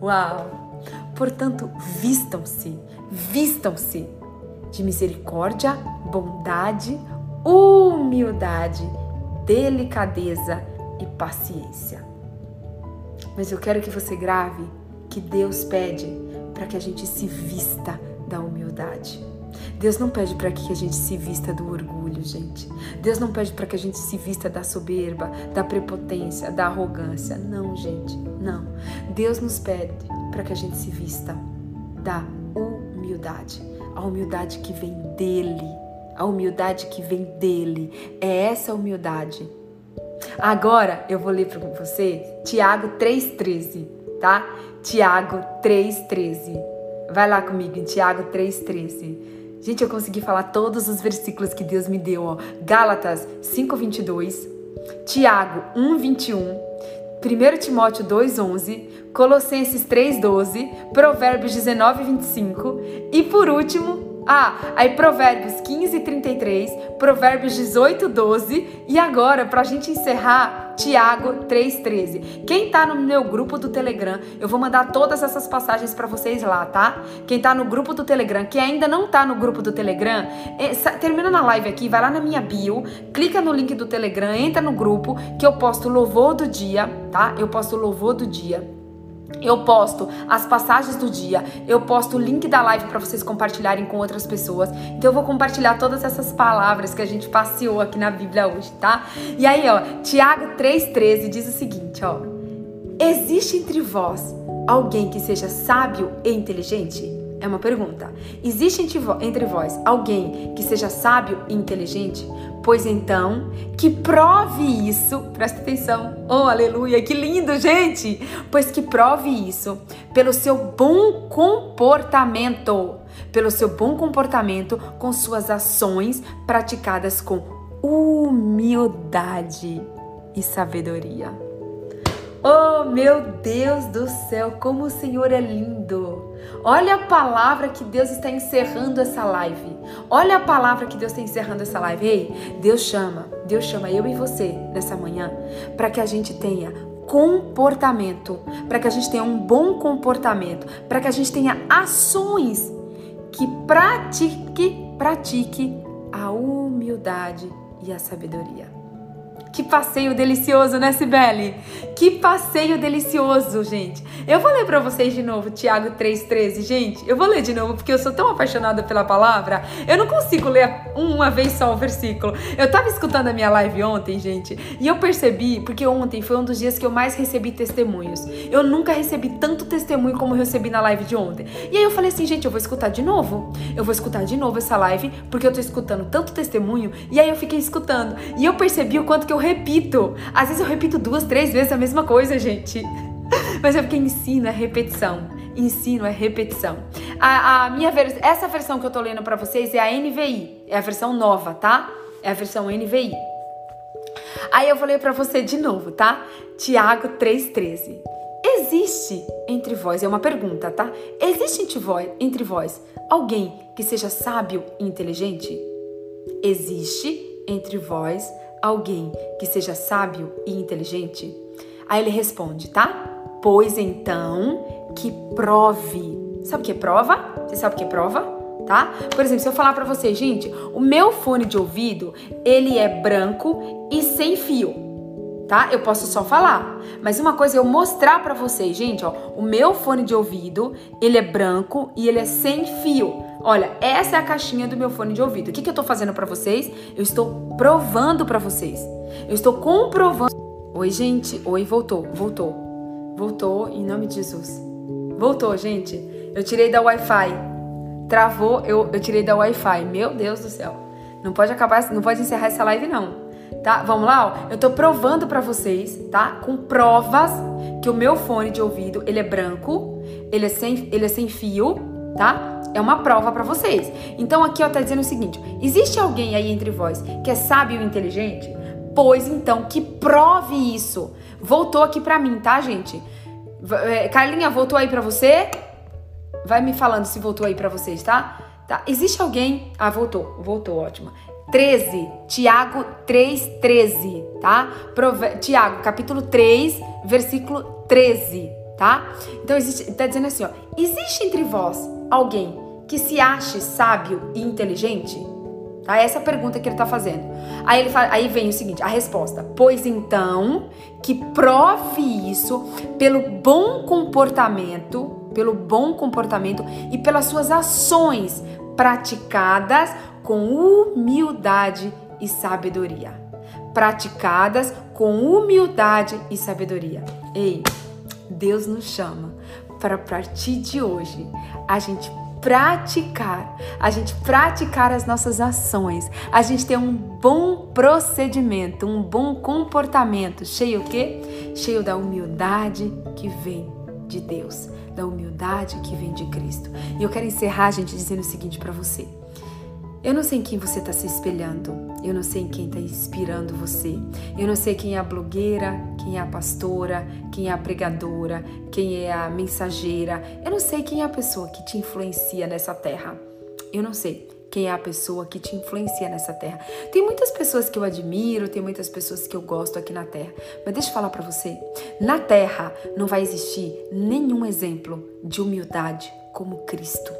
Uau! Portanto, vistam-se, vistam-se de misericórdia, bondade, humildade, delicadeza e paciência. Mas eu quero que você grave que Deus pede para que a gente se vista da humildade. Deus não pede para que a gente se vista do orgulho, gente. Deus não pede para que a gente se vista da soberba, da prepotência, da arrogância. Não, gente, não. Deus nos pede para que a gente se vista da humildade. A humildade que vem dele. A humildade que vem dele. É essa humildade. Agora eu vou ler para você Tiago 3,13, tá? Tiago 3,13. Vai lá comigo em Tiago 3,13. Gente, eu consegui falar todos os versículos que Deus me deu, ó. Gálatas 5:22, Tiago 1:21, 1 Timóteo 2:11, Colossenses 3:12, Provérbios 19:25 e por último ah, aí Provérbios 15, 33, Provérbios 18, 12 e agora, para a gente encerrar, Tiago 3,13. Quem tá no meu grupo do Telegram, eu vou mandar todas essas passagens para vocês lá, tá? Quem tá no grupo do Telegram, que ainda não tá no grupo do Telegram, é, termina na live aqui, vai lá na minha bio, clica no link do Telegram, entra no grupo que eu posto louvor do dia, tá? Eu posto louvor do dia. Eu posto as passagens do dia, eu posto o link da live para vocês compartilharem com outras pessoas. Então eu vou compartilhar todas essas palavras que a gente passeou aqui na Bíblia hoje, tá? E aí, ó, Tiago 3:13 diz o seguinte, ó: Existe entre vós alguém que seja sábio e inteligente? É uma pergunta. Existe entre vós alguém que seja sábio e inteligente? Pois então, que prove isso, presta atenção, oh aleluia, que lindo, gente! Pois que prove isso pelo seu bom comportamento, pelo seu bom comportamento com suas ações praticadas com humildade e sabedoria. Oh, meu Deus do céu, como o Senhor é lindo! Olha a palavra que Deus está encerrando essa live. Olha a palavra que Deus está encerrando essa live. Ei, Deus chama, Deus chama eu e você nessa manhã para que a gente tenha comportamento, para que a gente tenha um bom comportamento, para que a gente tenha ações que pratique, pratique a humildade e a sabedoria. Que passeio delicioso, né, Sibeli? Que passeio delicioso, gente. Eu vou ler para vocês de novo Tiago 3,13, gente. Eu vou ler de novo porque eu sou tão apaixonada pela palavra. Eu não consigo ler uma vez só o versículo. Eu tava escutando a minha live ontem, gente, e eu percebi, porque ontem foi um dos dias que eu mais recebi testemunhos. Eu nunca recebi tanto testemunho como eu recebi na live de ontem. E aí eu falei assim, gente, eu vou escutar de novo. Eu vou escutar de novo essa live porque eu tô escutando tanto testemunho. E aí eu fiquei escutando. E eu percebi o quanto que eu repito. Às vezes eu repito duas, três vezes a mesma coisa, gente. Mas é porque ensino é repetição. Ensino é repetição. A, a minha vers essa versão que eu tô lendo para vocês é a NVI, é a versão nova, tá? É a versão NVI. Aí eu vou ler para você de novo, tá? Tiago 3:13. Existe entre vós, é uma pergunta, tá? Existe entre vós, entre vós alguém que seja sábio e inteligente? Existe entre vós alguém que seja sábio e inteligente? Aí ele responde, tá? Pois então que prove. Sabe o que é prova? Você sabe o que é prova? Tá? Por exemplo, se eu falar para você, gente, o meu fone de ouvido, ele é branco e sem fio tá? Eu posso só falar. Mas uma coisa é eu mostrar para vocês, gente, ó, o meu fone de ouvido, ele é branco e ele é sem fio. Olha, essa é a caixinha do meu fone de ouvido. O que, que eu tô fazendo para vocês? Eu estou provando para vocês. Eu estou comprovando. Oi, gente. Oi, voltou, voltou. Voltou em nome de Jesus. Voltou, gente. Eu tirei da Wi-Fi. Travou, eu, eu tirei da Wi-Fi. Meu Deus do céu. Não pode acabar, não pode encerrar essa live, não. Tá? Vamos lá, ó. Eu tô provando para vocês, tá? Com provas que o meu fone de ouvido, ele é branco, ele é sem, ele é sem fio, tá? É uma prova para vocês. Então aqui ó tá dizendo o seguinte: existe alguém aí entre vós que é sábio e inteligente? Pois então que prove isso. Voltou aqui para mim, tá, gente? É, Carlinha, voltou aí para você? Vai me falando se voltou aí para vocês, tá? Tá. Existe alguém? Ah, voltou. Voltou, ótimo. 13, Tiago 3, 13, tá? Prove... Tiago, capítulo 3, versículo 13, tá? Então, existe, tá dizendo assim, ó. Existe entre vós alguém que se ache sábio e inteligente? Tá? Essa é a pergunta que ele tá fazendo. Aí, ele fala, aí vem o seguinte, a resposta. Pois então, que prove isso pelo bom comportamento, pelo bom comportamento e pelas suas ações praticadas com humildade e sabedoria. Praticadas com humildade e sabedoria. Ei, Deus nos chama para a partir de hoje a gente praticar, a gente praticar as nossas ações, a gente ter um bom procedimento, um bom comportamento, cheio o quê? Cheio da humildade que vem de Deus, da humildade que vem de Cristo. E eu quero encerrar, gente, dizendo o seguinte para você. Eu não sei em quem você está se espelhando, eu não sei em quem está inspirando você, eu não sei quem é a blogueira, quem é a pastora, quem é a pregadora, quem é a mensageira, eu não sei quem é a pessoa que te influencia nessa terra, eu não sei quem é a pessoa que te influencia nessa terra. Tem muitas pessoas que eu admiro, tem muitas pessoas que eu gosto aqui na terra, mas deixa eu falar para você: na terra não vai existir nenhum exemplo de humildade como Cristo.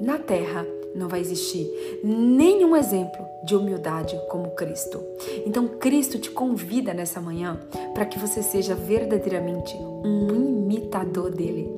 Na terra não vai existir nenhum exemplo de humildade como Cristo. Então, Cristo te convida nessa manhã para que você seja verdadeiramente um imitador dele,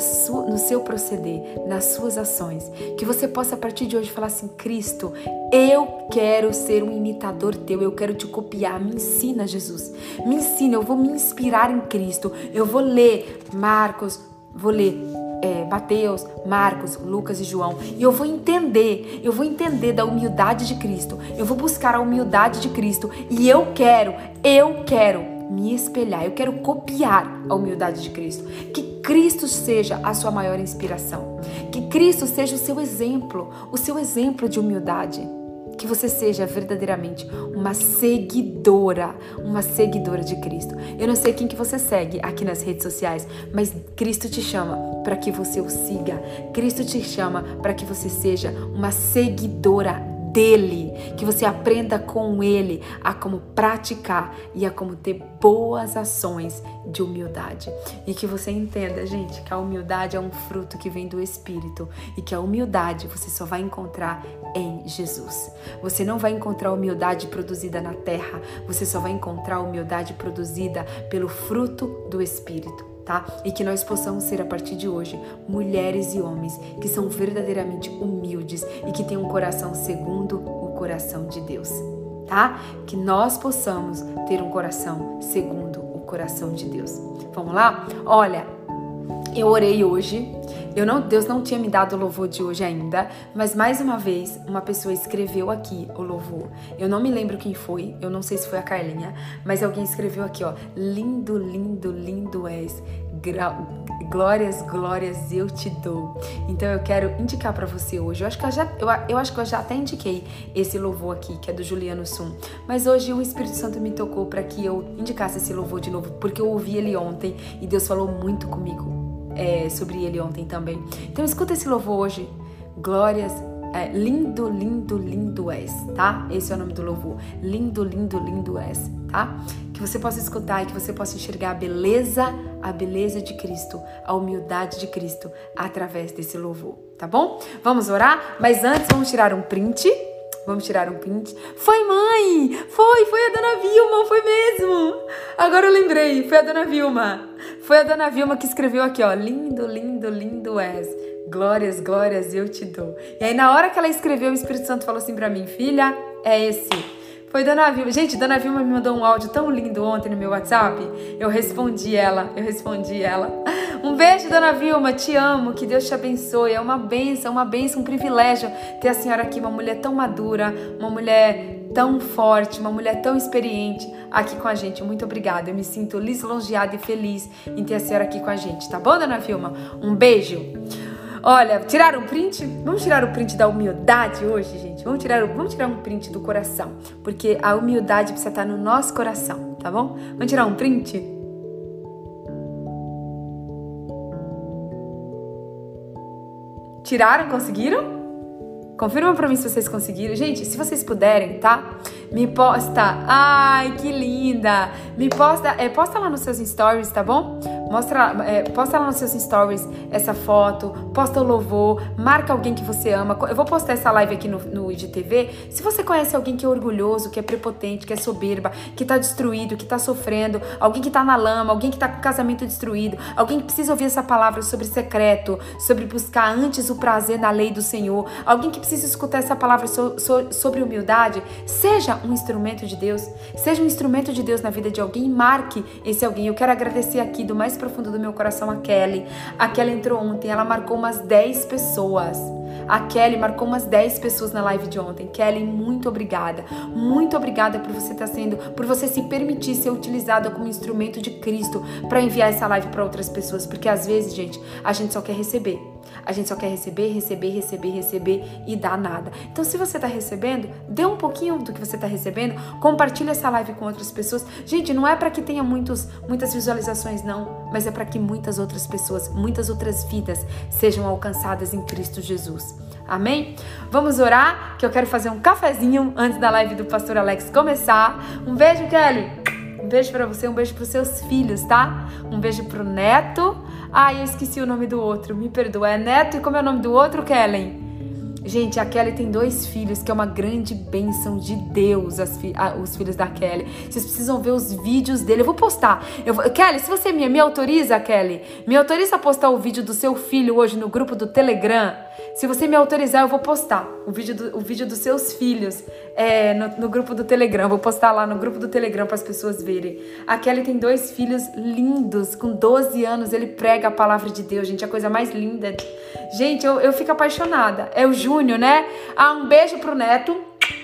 sua, no seu proceder, nas suas ações. Que você possa, a partir de hoje, falar assim: Cristo, eu quero ser um imitador teu, eu quero te copiar. Me ensina, Jesus. Me ensina, eu vou me inspirar em Cristo. Eu vou ler Marcos, vou ler é, Mateus, Marcos, Lucas e João. E eu vou entender, eu vou entender da humildade de Cristo. Eu vou buscar a humildade de Cristo. E eu quero, eu quero me espelhar, eu quero copiar a humildade de Cristo. Que Cristo seja a sua maior inspiração. Que Cristo seja o seu exemplo, o seu exemplo de humildade que você seja verdadeiramente uma seguidora, uma seguidora de Cristo. Eu não sei quem que você segue aqui nas redes sociais, mas Cristo te chama para que você o siga. Cristo te chama para que você seja uma seguidora dele, que você aprenda com ele a como praticar e a como ter boas ações de humildade. E que você entenda, gente, que a humildade é um fruto que vem do Espírito e que a humildade você só vai encontrar em Jesus. Você não vai encontrar humildade produzida na terra, você só vai encontrar humildade produzida pelo fruto do Espírito tá? E que nós possamos ser a partir de hoje mulheres e homens que são verdadeiramente humildes e que têm um coração segundo o coração de Deus, tá? Que nós possamos ter um coração segundo o coração de Deus. Vamos lá? Olha, eu orei hoje eu não, Deus não tinha me dado o louvor de hoje ainda, mas mais uma vez uma pessoa escreveu aqui o louvor. Eu não me lembro quem foi, eu não sei se foi a Carlinha, mas alguém escreveu aqui, ó, lindo, lindo, lindo és. Glórias, glórias eu te dou. Então eu quero indicar para você hoje. Eu acho que eu já, eu, eu acho que eu já até indiquei esse louvor aqui, que é do Juliano Sum. Mas hoje o Espírito Santo me tocou para que eu indicasse esse louvor de novo, porque eu ouvi ele ontem e Deus falou muito comigo é, sobre ele ontem também. Então escuta esse louvor hoje. Glórias, é, lindo, lindo, lindo és, tá? Esse é o nome do louvor. Lindo, lindo, lindo és, tá? Que você possa escutar e que você possa enxergar a beleza, a beleza de Cristo, a humildade de Cristo através desse louvor, tá bom? Vamos orar? Mas antes vamos tirar um print. Vamos tirar um print. Foi mãe! Foi, foi a dona Vilma, foi mesmo! Agora eu lembrei, foi a dona Vilma. Foi a dona Vilma que escreveu aqui, ó. Lindo, lindo, lindo és. Glórias, glórias eu te dou. E aí, na hora que ela escreveu, o Espírito Santo falou assim para mim: Filha, é esse. Foi Dona Vilma. Gente, Dona Vilma me mandou um áudio tão lindo ontem no meu WhatsApp. Eu respondi ela, eu respondi ela. Um beijo, Dona Vilma, te amo, que Deus te abençoe. É uma benção, uma benção, um privilégio ter a senhora aqui, uma mulher tão madura, uma mulher tão forte, uma mulher tão experiente aqui com a gente. Muito obrigada. Eu me sinto lisonjeada e feliz em ter a senhora aqui com a gente, tá bom, Dona Vilma? Um beijo. Olha, tiraram um print? Vamos tirar o print da humildade hoje, gente? Vamos tirar, vamos tirar um print do coração, porque a humildade precisa estar no nosso coração, tá bom? Vamos tirar um print? Tiraram? Conseguiram? Confirma pra mim se vocês conseguiram. Gente, se vocês puderem, tá? Me posta. Ai, que linda! Me posta, é, posta lá nos seus stories, tá bom? Mostra, é, posta lá nos seus stories essa foto, posta o louvor, marca alguém que você ama. Eu vou postar essa live aqui no, no IGTV. Se você conhece alguém que é orgulhoso, que é prepotente, que é soberba, que tá destruído, que tá sofrendo, alguém que tá na lama, alguém que tá com o casamento destruído, alguém que precisa ouvir essa palavra sobre secreto, sobre buscar antes o prazer na lei do Senhor, alguém que precisa escutar essa palavra so, so, sobre humildade, seja um instrumento de Deus, seja um instrumento de Deus na vida de alguém, marque esse alguém. Eu quero agradecer aqui do mais profundo do meu coração a Kelly. A Kelly entrou ontem, ela marcou umas 10 pessoas. A Kelly marcou umas 10 pessoas na live de ontem. Kelly, muito obrigada. Muito obrigada por você estar sendo, por você se permitir ser utilizada como instrumento de Cristo para enviar essa live para outras pessoas, porque às vezes, gente, a gente só quer receber. A gente só quer receber, receber, receber, receber e dar nada. Então, se você está recebendo, dê um pouquinho do que você está recebendo, compartilhe essa live com outras pessoas. Gente, não é para que tenha muitos, muitas visualizações, não, mas é para que muitas outras pessoas, muitas outras vidas sejam alcançadas em Cristo Jesus. Amém? Vamos orar, que eu quero fazer um cafezinho antes da live do pastor Alex começar. Um beijo, Kelly. Um beijo para você, um beijo para os seus filhos, tá? Um beijo pro neto. Ai, eu esqueci o nome do outro, me perdoa. É neto e como é o nome do outro, Kellen? Gente, a Kelly tem dois filhos, que é uma grande bênção de Deus, fi a, os filhos da Kelly. Vocês precisam ver os vídeos dele. Eu vou postar. Eu vou, Kelly, se você me, me autoriza, Kelly, me autoriza a postar o vídeo do seu filho hoje no grupo do Telegram. Se você me autorizar, eu vou postar o vídeo, do, o vídeo dos seus filhos é, no, no, grupo do Telegram. Vou postar lá no grupo do Telegram para as pessoas verem. A Kelly tem dois filhos lindos, com 12 anos. Ele prega a palavra de Deus, gente. A coisa mais linda. Gente, eu, eu fico apaixonada. É o Júnior, né? Ah, um beijo pro Neto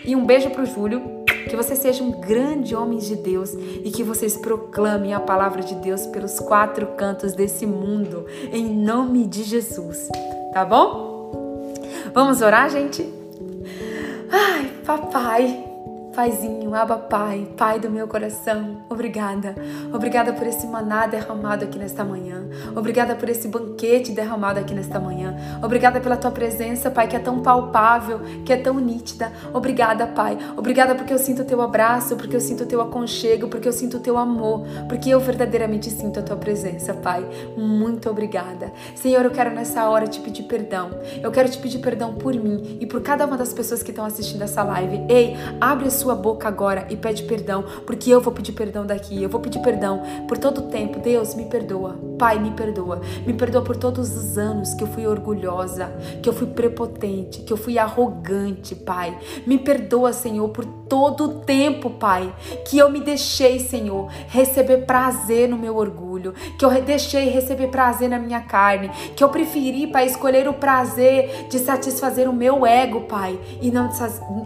e um beijo pro Júlio. Que vocês sejam grandes homens de Deus e que vocês proclamem a palavra de Deus pelos quatro cantos desse mundo, em nome de Jesus. Tá bom? Vamos orar, gente? Ai, papai. Paizinho, Abba Pai, Pai do meu coração, obrigada. Obrigada por esse maná derramado aqui nesta manhã. Obrigada por esse banquete derramado aqui nesta manhã. Obrigada pela tua presença, Pai, que é tão palpável, que é tão nítida. Obrigada, Pai. Obrigada porque eu sinto o teu abraço, porque eu sinto o teu aconchego, porque eu sinto o teu amor, porque eu verdadeiramente sinto a tua presença, Pai. Muito obrigada. Senhor, eu quero nessa hora te pedir perdão. Eu quero te pedir perdão por mim e por cada uma das pessoas que estão assistindo essa live. Ei, abre a sua sua boca agora e pede perdão, porque eu vou pedir perdão daqui, eu vou pedir perdão por todo o tempo. Deus, me perdoa. Pai, me perdoa. Me perdoa por todos os anos que eu fui orgulhosa, que eu fui prepotente, que eu fui arrogante, Pai. Me perdoa, Senhor, por todo o tempo, Pai, que eu me deixei, Senhor, receber prazer no meu orgulho, que eu deixei receber prazer na minha carne, que eu preferi, Pai, escolher o prazer de satisfazer o meu ego, Pai, e não de,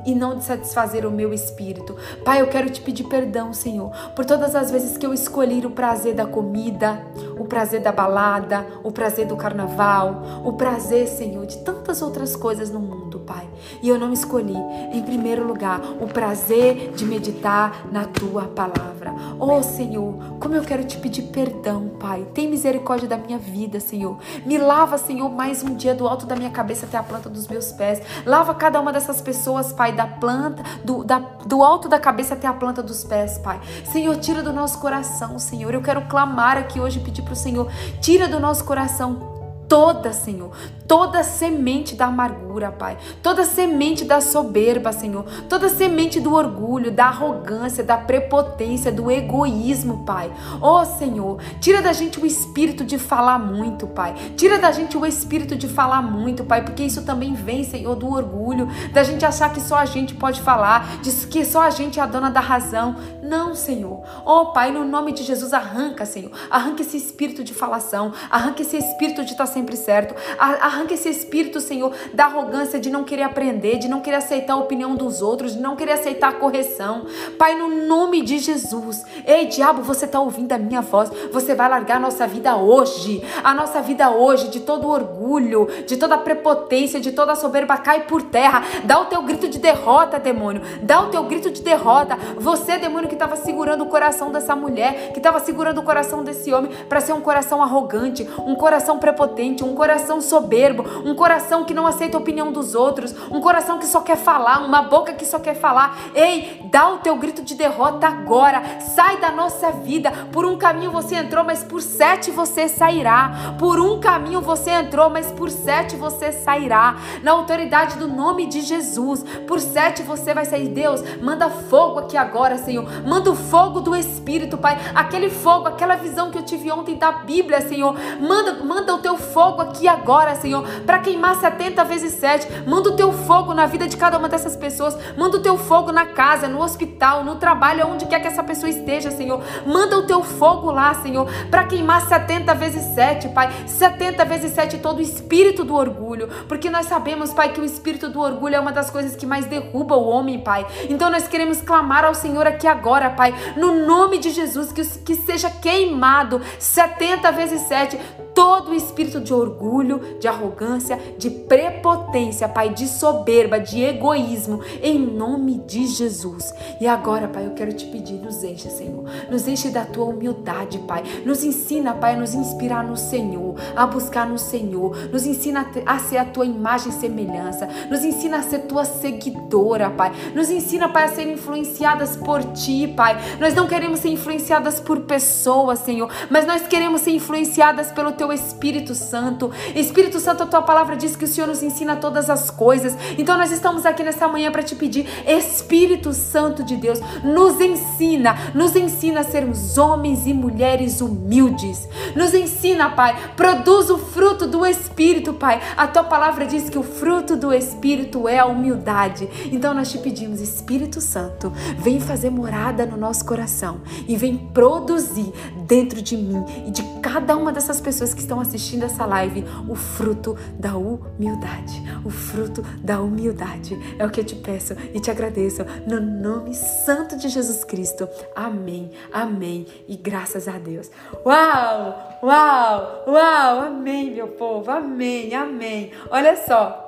e não de satisfazer o meu espírito espírito. Pai, eu quero te pedir perdão, Senhor, por todas as vezes que eu escolhi o prazer da comida, o prazer da balada, o prazer do carnaval, o prazer, Senhor, de tantas outras coisas no mundo, Pai. E eu não escolhi, em primeiro lugar, o prazer de meditar na tua palavra. Oh, Senhor, como eu quero te pedir perdão, Pai. Tem misericórdia da minha vida, Senhor. Me lava, Senhor, mais um dia do alto da minha cabeça até a planta dos meus pés. Lava cada uma dessas pessoas, Pai, da planta, do, da, do alto da cabeça até a planta dos pés, Pai. Senhor, tira do nosso coração, Senhor. Eu quero clamar aqui hoje e pedir para o Senhor, tira do nosso coração toda, Senhor, toda semente da amargura, Pai, toda semente da soberba, Senhor, toda semente do orgulho, da arrogância, da prepotência, do egoísmo, Pai. Oh, Senhor, tira da gente o espírito de falar muito, Pai. Tira da gente o espírito de falar muito, Pai, porque isso também vem, Senhor, do orgulho, da gente achar que só a gente pode falar, de que só a gente é a dona da razão. Não, Senhor. Oh, Pai, no nome de Jesus, arranca, Senhor. Arranca esse espírito de falação, arranca esse espírito de estar sempre certo, arranca esse espírito, Senhor, da arrogância de não querer aprender, de não querer aceitar a opinião dos outros, de não querer aceitar a correção. Pai, no nome de Jesus. Ei, diabo, você está ouvindo a minha voz? Você vai largar a nossa vida hoje. A nossa vida hoje, de todo orgulho, de toda prepotência, de toda soberba, cai por terra. Dá o teu grito de derrota, demônio. Dá o teu grito de derrota. Você, demônio, que estava segurando o coração dessa mulher, que estava segurando o coração desse homem para ser um coração arrogante, um coração prepotente, um coração soberbo, um coração que não aceita a opinião dos outros, um coração que só quer falar, uma boca que só quer falar. Ei, dá o teu grito de derrota agora. Sai da nossa vida. Por um caminho você entrou, mas por sete você sairá. Por um caminho você entrou, mas por sete você sairá. Na autoridade do nome de Jesus, por sete você vai sair. Deus, manda fogo aqui agora, Senhor. Manda o fogo do Espírito, Pai. Aquele fogo, aquela visão que eu tive ontem da Bíblia, Senhor. Manda, manda o teu fogo aqui agora, Senhor, para queimar 70 vezes 7. Manda o teu fogo na vida de cada uma dessas pessoas. Manda o teu fogo na casa, no hospital, no trabalho, onde quer que essa pessoa esteja, Senhor. Manda o teu fogo lá, Senhor, para queimar 70 vezes 7, Pai. 70 vezes 7 todo o espírito do orgulho, porque nós sabemos, Pai, que o espírito do orgulho é uma das coisas que mais derruba o homem, Pai. Então nós queremos clamar ao Senhor aqui agora, Pai, no nome de Jesus, que, que seja queimado 70 vezes 7 todo o espírito de orgulho, de arrogância, de prepotência, Pai, de soberba, de egoísmo, em nome de Jesus. E agora, Pai, eu quero te pedir, nos enche, Senhor. Nos enche da tua humildade, Pai. Nos ensina, Pai, a nos inspirar no Senhor, a buscar no Senhor. Nos ensina a ser a tua imagem e semelhança. Nos ensina a ser tua seguidora, Pai. Nos ensina, Pai, a ser influenciadas por ti, Pai. Nós não queremos ser influenciadas por pessoas, Senhor, mas nós queremos ser influenciadas pelo teu Espírito Santo. Espírito Santo, a tua palavra diz que o Senhor nos ensina todas as coisas. Então nós estamos aqui nessa manhã para te pedir, Espírito Santo de Deus, nos ensina, nos ensina a sermos homens e mulheres humildes. Nos ensina, Pai, produz o fruto do Espírito, Pai. A tua palavra diz que o fruto do Espírito é a humildade. Então nós te pedimos, Espírito Santo, vem fazer morada no nosso coração e vem produzir dentro de mim e de cada uma dessas pessoas que estão assistindo essa live o fruto da humildade. O fruto da humildade. É o que eu te peço e te agradeço no nome santo de Jesus Cristo. Amém. Amém. E graças a Deus. Uau! Uau! Uau! Amém, meu povo. Amém. Amém. Olha só.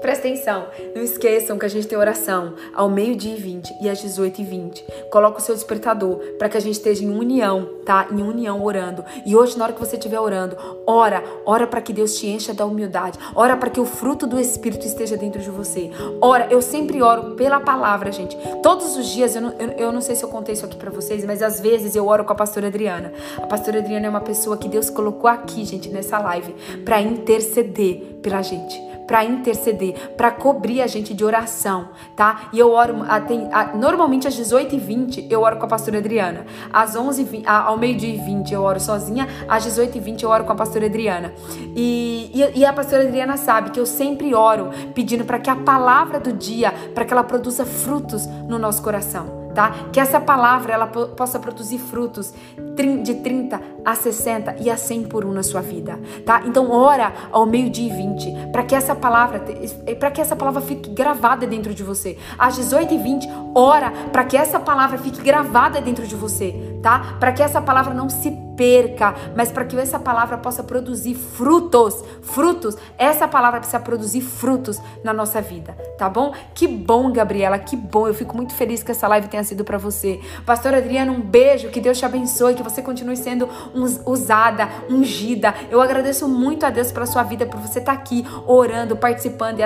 Presta atenção, não esqueçam que a gente tem oração ao meio-dia e 20 e às 18 e 20. Coloca o seu despertador para que a gente esteja em união, tá? Em união orando. E hoje, na hora que você estiver orando, ora, ora para que Deus te encha da humildade. Ora para que o fruto do Espírito esteja dentro de você. Ora, eu sempre oro pela palavra, gente. Todos os dias, eu não, eu, eu não sei se eu contei isso aqui para vocês, mas às vezes eu oro com a pastora Adriana. A pastora Adriana é uma pessoa que Deus colocou aqui, gente, nessa live, para interceder pela gente para interceder, para cobrir a gente de oração, tá? E eu oro, tem, normalmente às 18h20 eu oro com a pastora Adriana. Às 11 ao meio-dia e 20 eu oro sozinha, às 18h20 eu oro com a pastora Adriana. E, e, e a pastora Adriana sabe que eu sempre oro pedindo para que a palavra do dia, para que ela produza frutos no nosso coração tá? Que essa palavra ela possa produzir frutos de 30 a 60 e a 100 por um na sua vida, tá? Então ora ao meio-dia e 20 para que essa palavra para que essa palavra fique gravada dentro de você. Às 18 e 20 ora para que essa palavra fique gravada dentro de você, tá? Para que essa palavra não se perca, mas para que essa palavra possa produzir frutos, frutos. Essa palavra precisa produzir frutos na nossa vida, tá bom? Que bom, Gabriela, que bom. Eu fico muito feliz que essa live tenha sido para você. Pastora Adriana, um beijo, que Deus te abençoe, que você continue sendo usada, ungida. Eu agradeço muito a Deus pela sua vida, por você estar tá aqui orando, participando e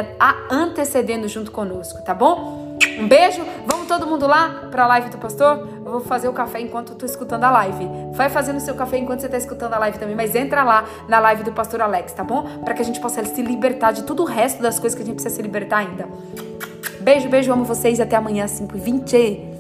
antecedendo junto conosco, tá bom? Um beijo, vamos todo mundo lá para a live do pastor? Eu vou fazer o café enquanto eu tô escutando a live. Vai fazendo o seu café enquanto você tá escutando a live também, mas entra lá na live do pastor Alex, tá bom? Para que a gente possa se libertar de tudo o resto das coisas que a gente precisa se libertar ainda. Beijo, beijo, amo vocês até amanhã às 5h20.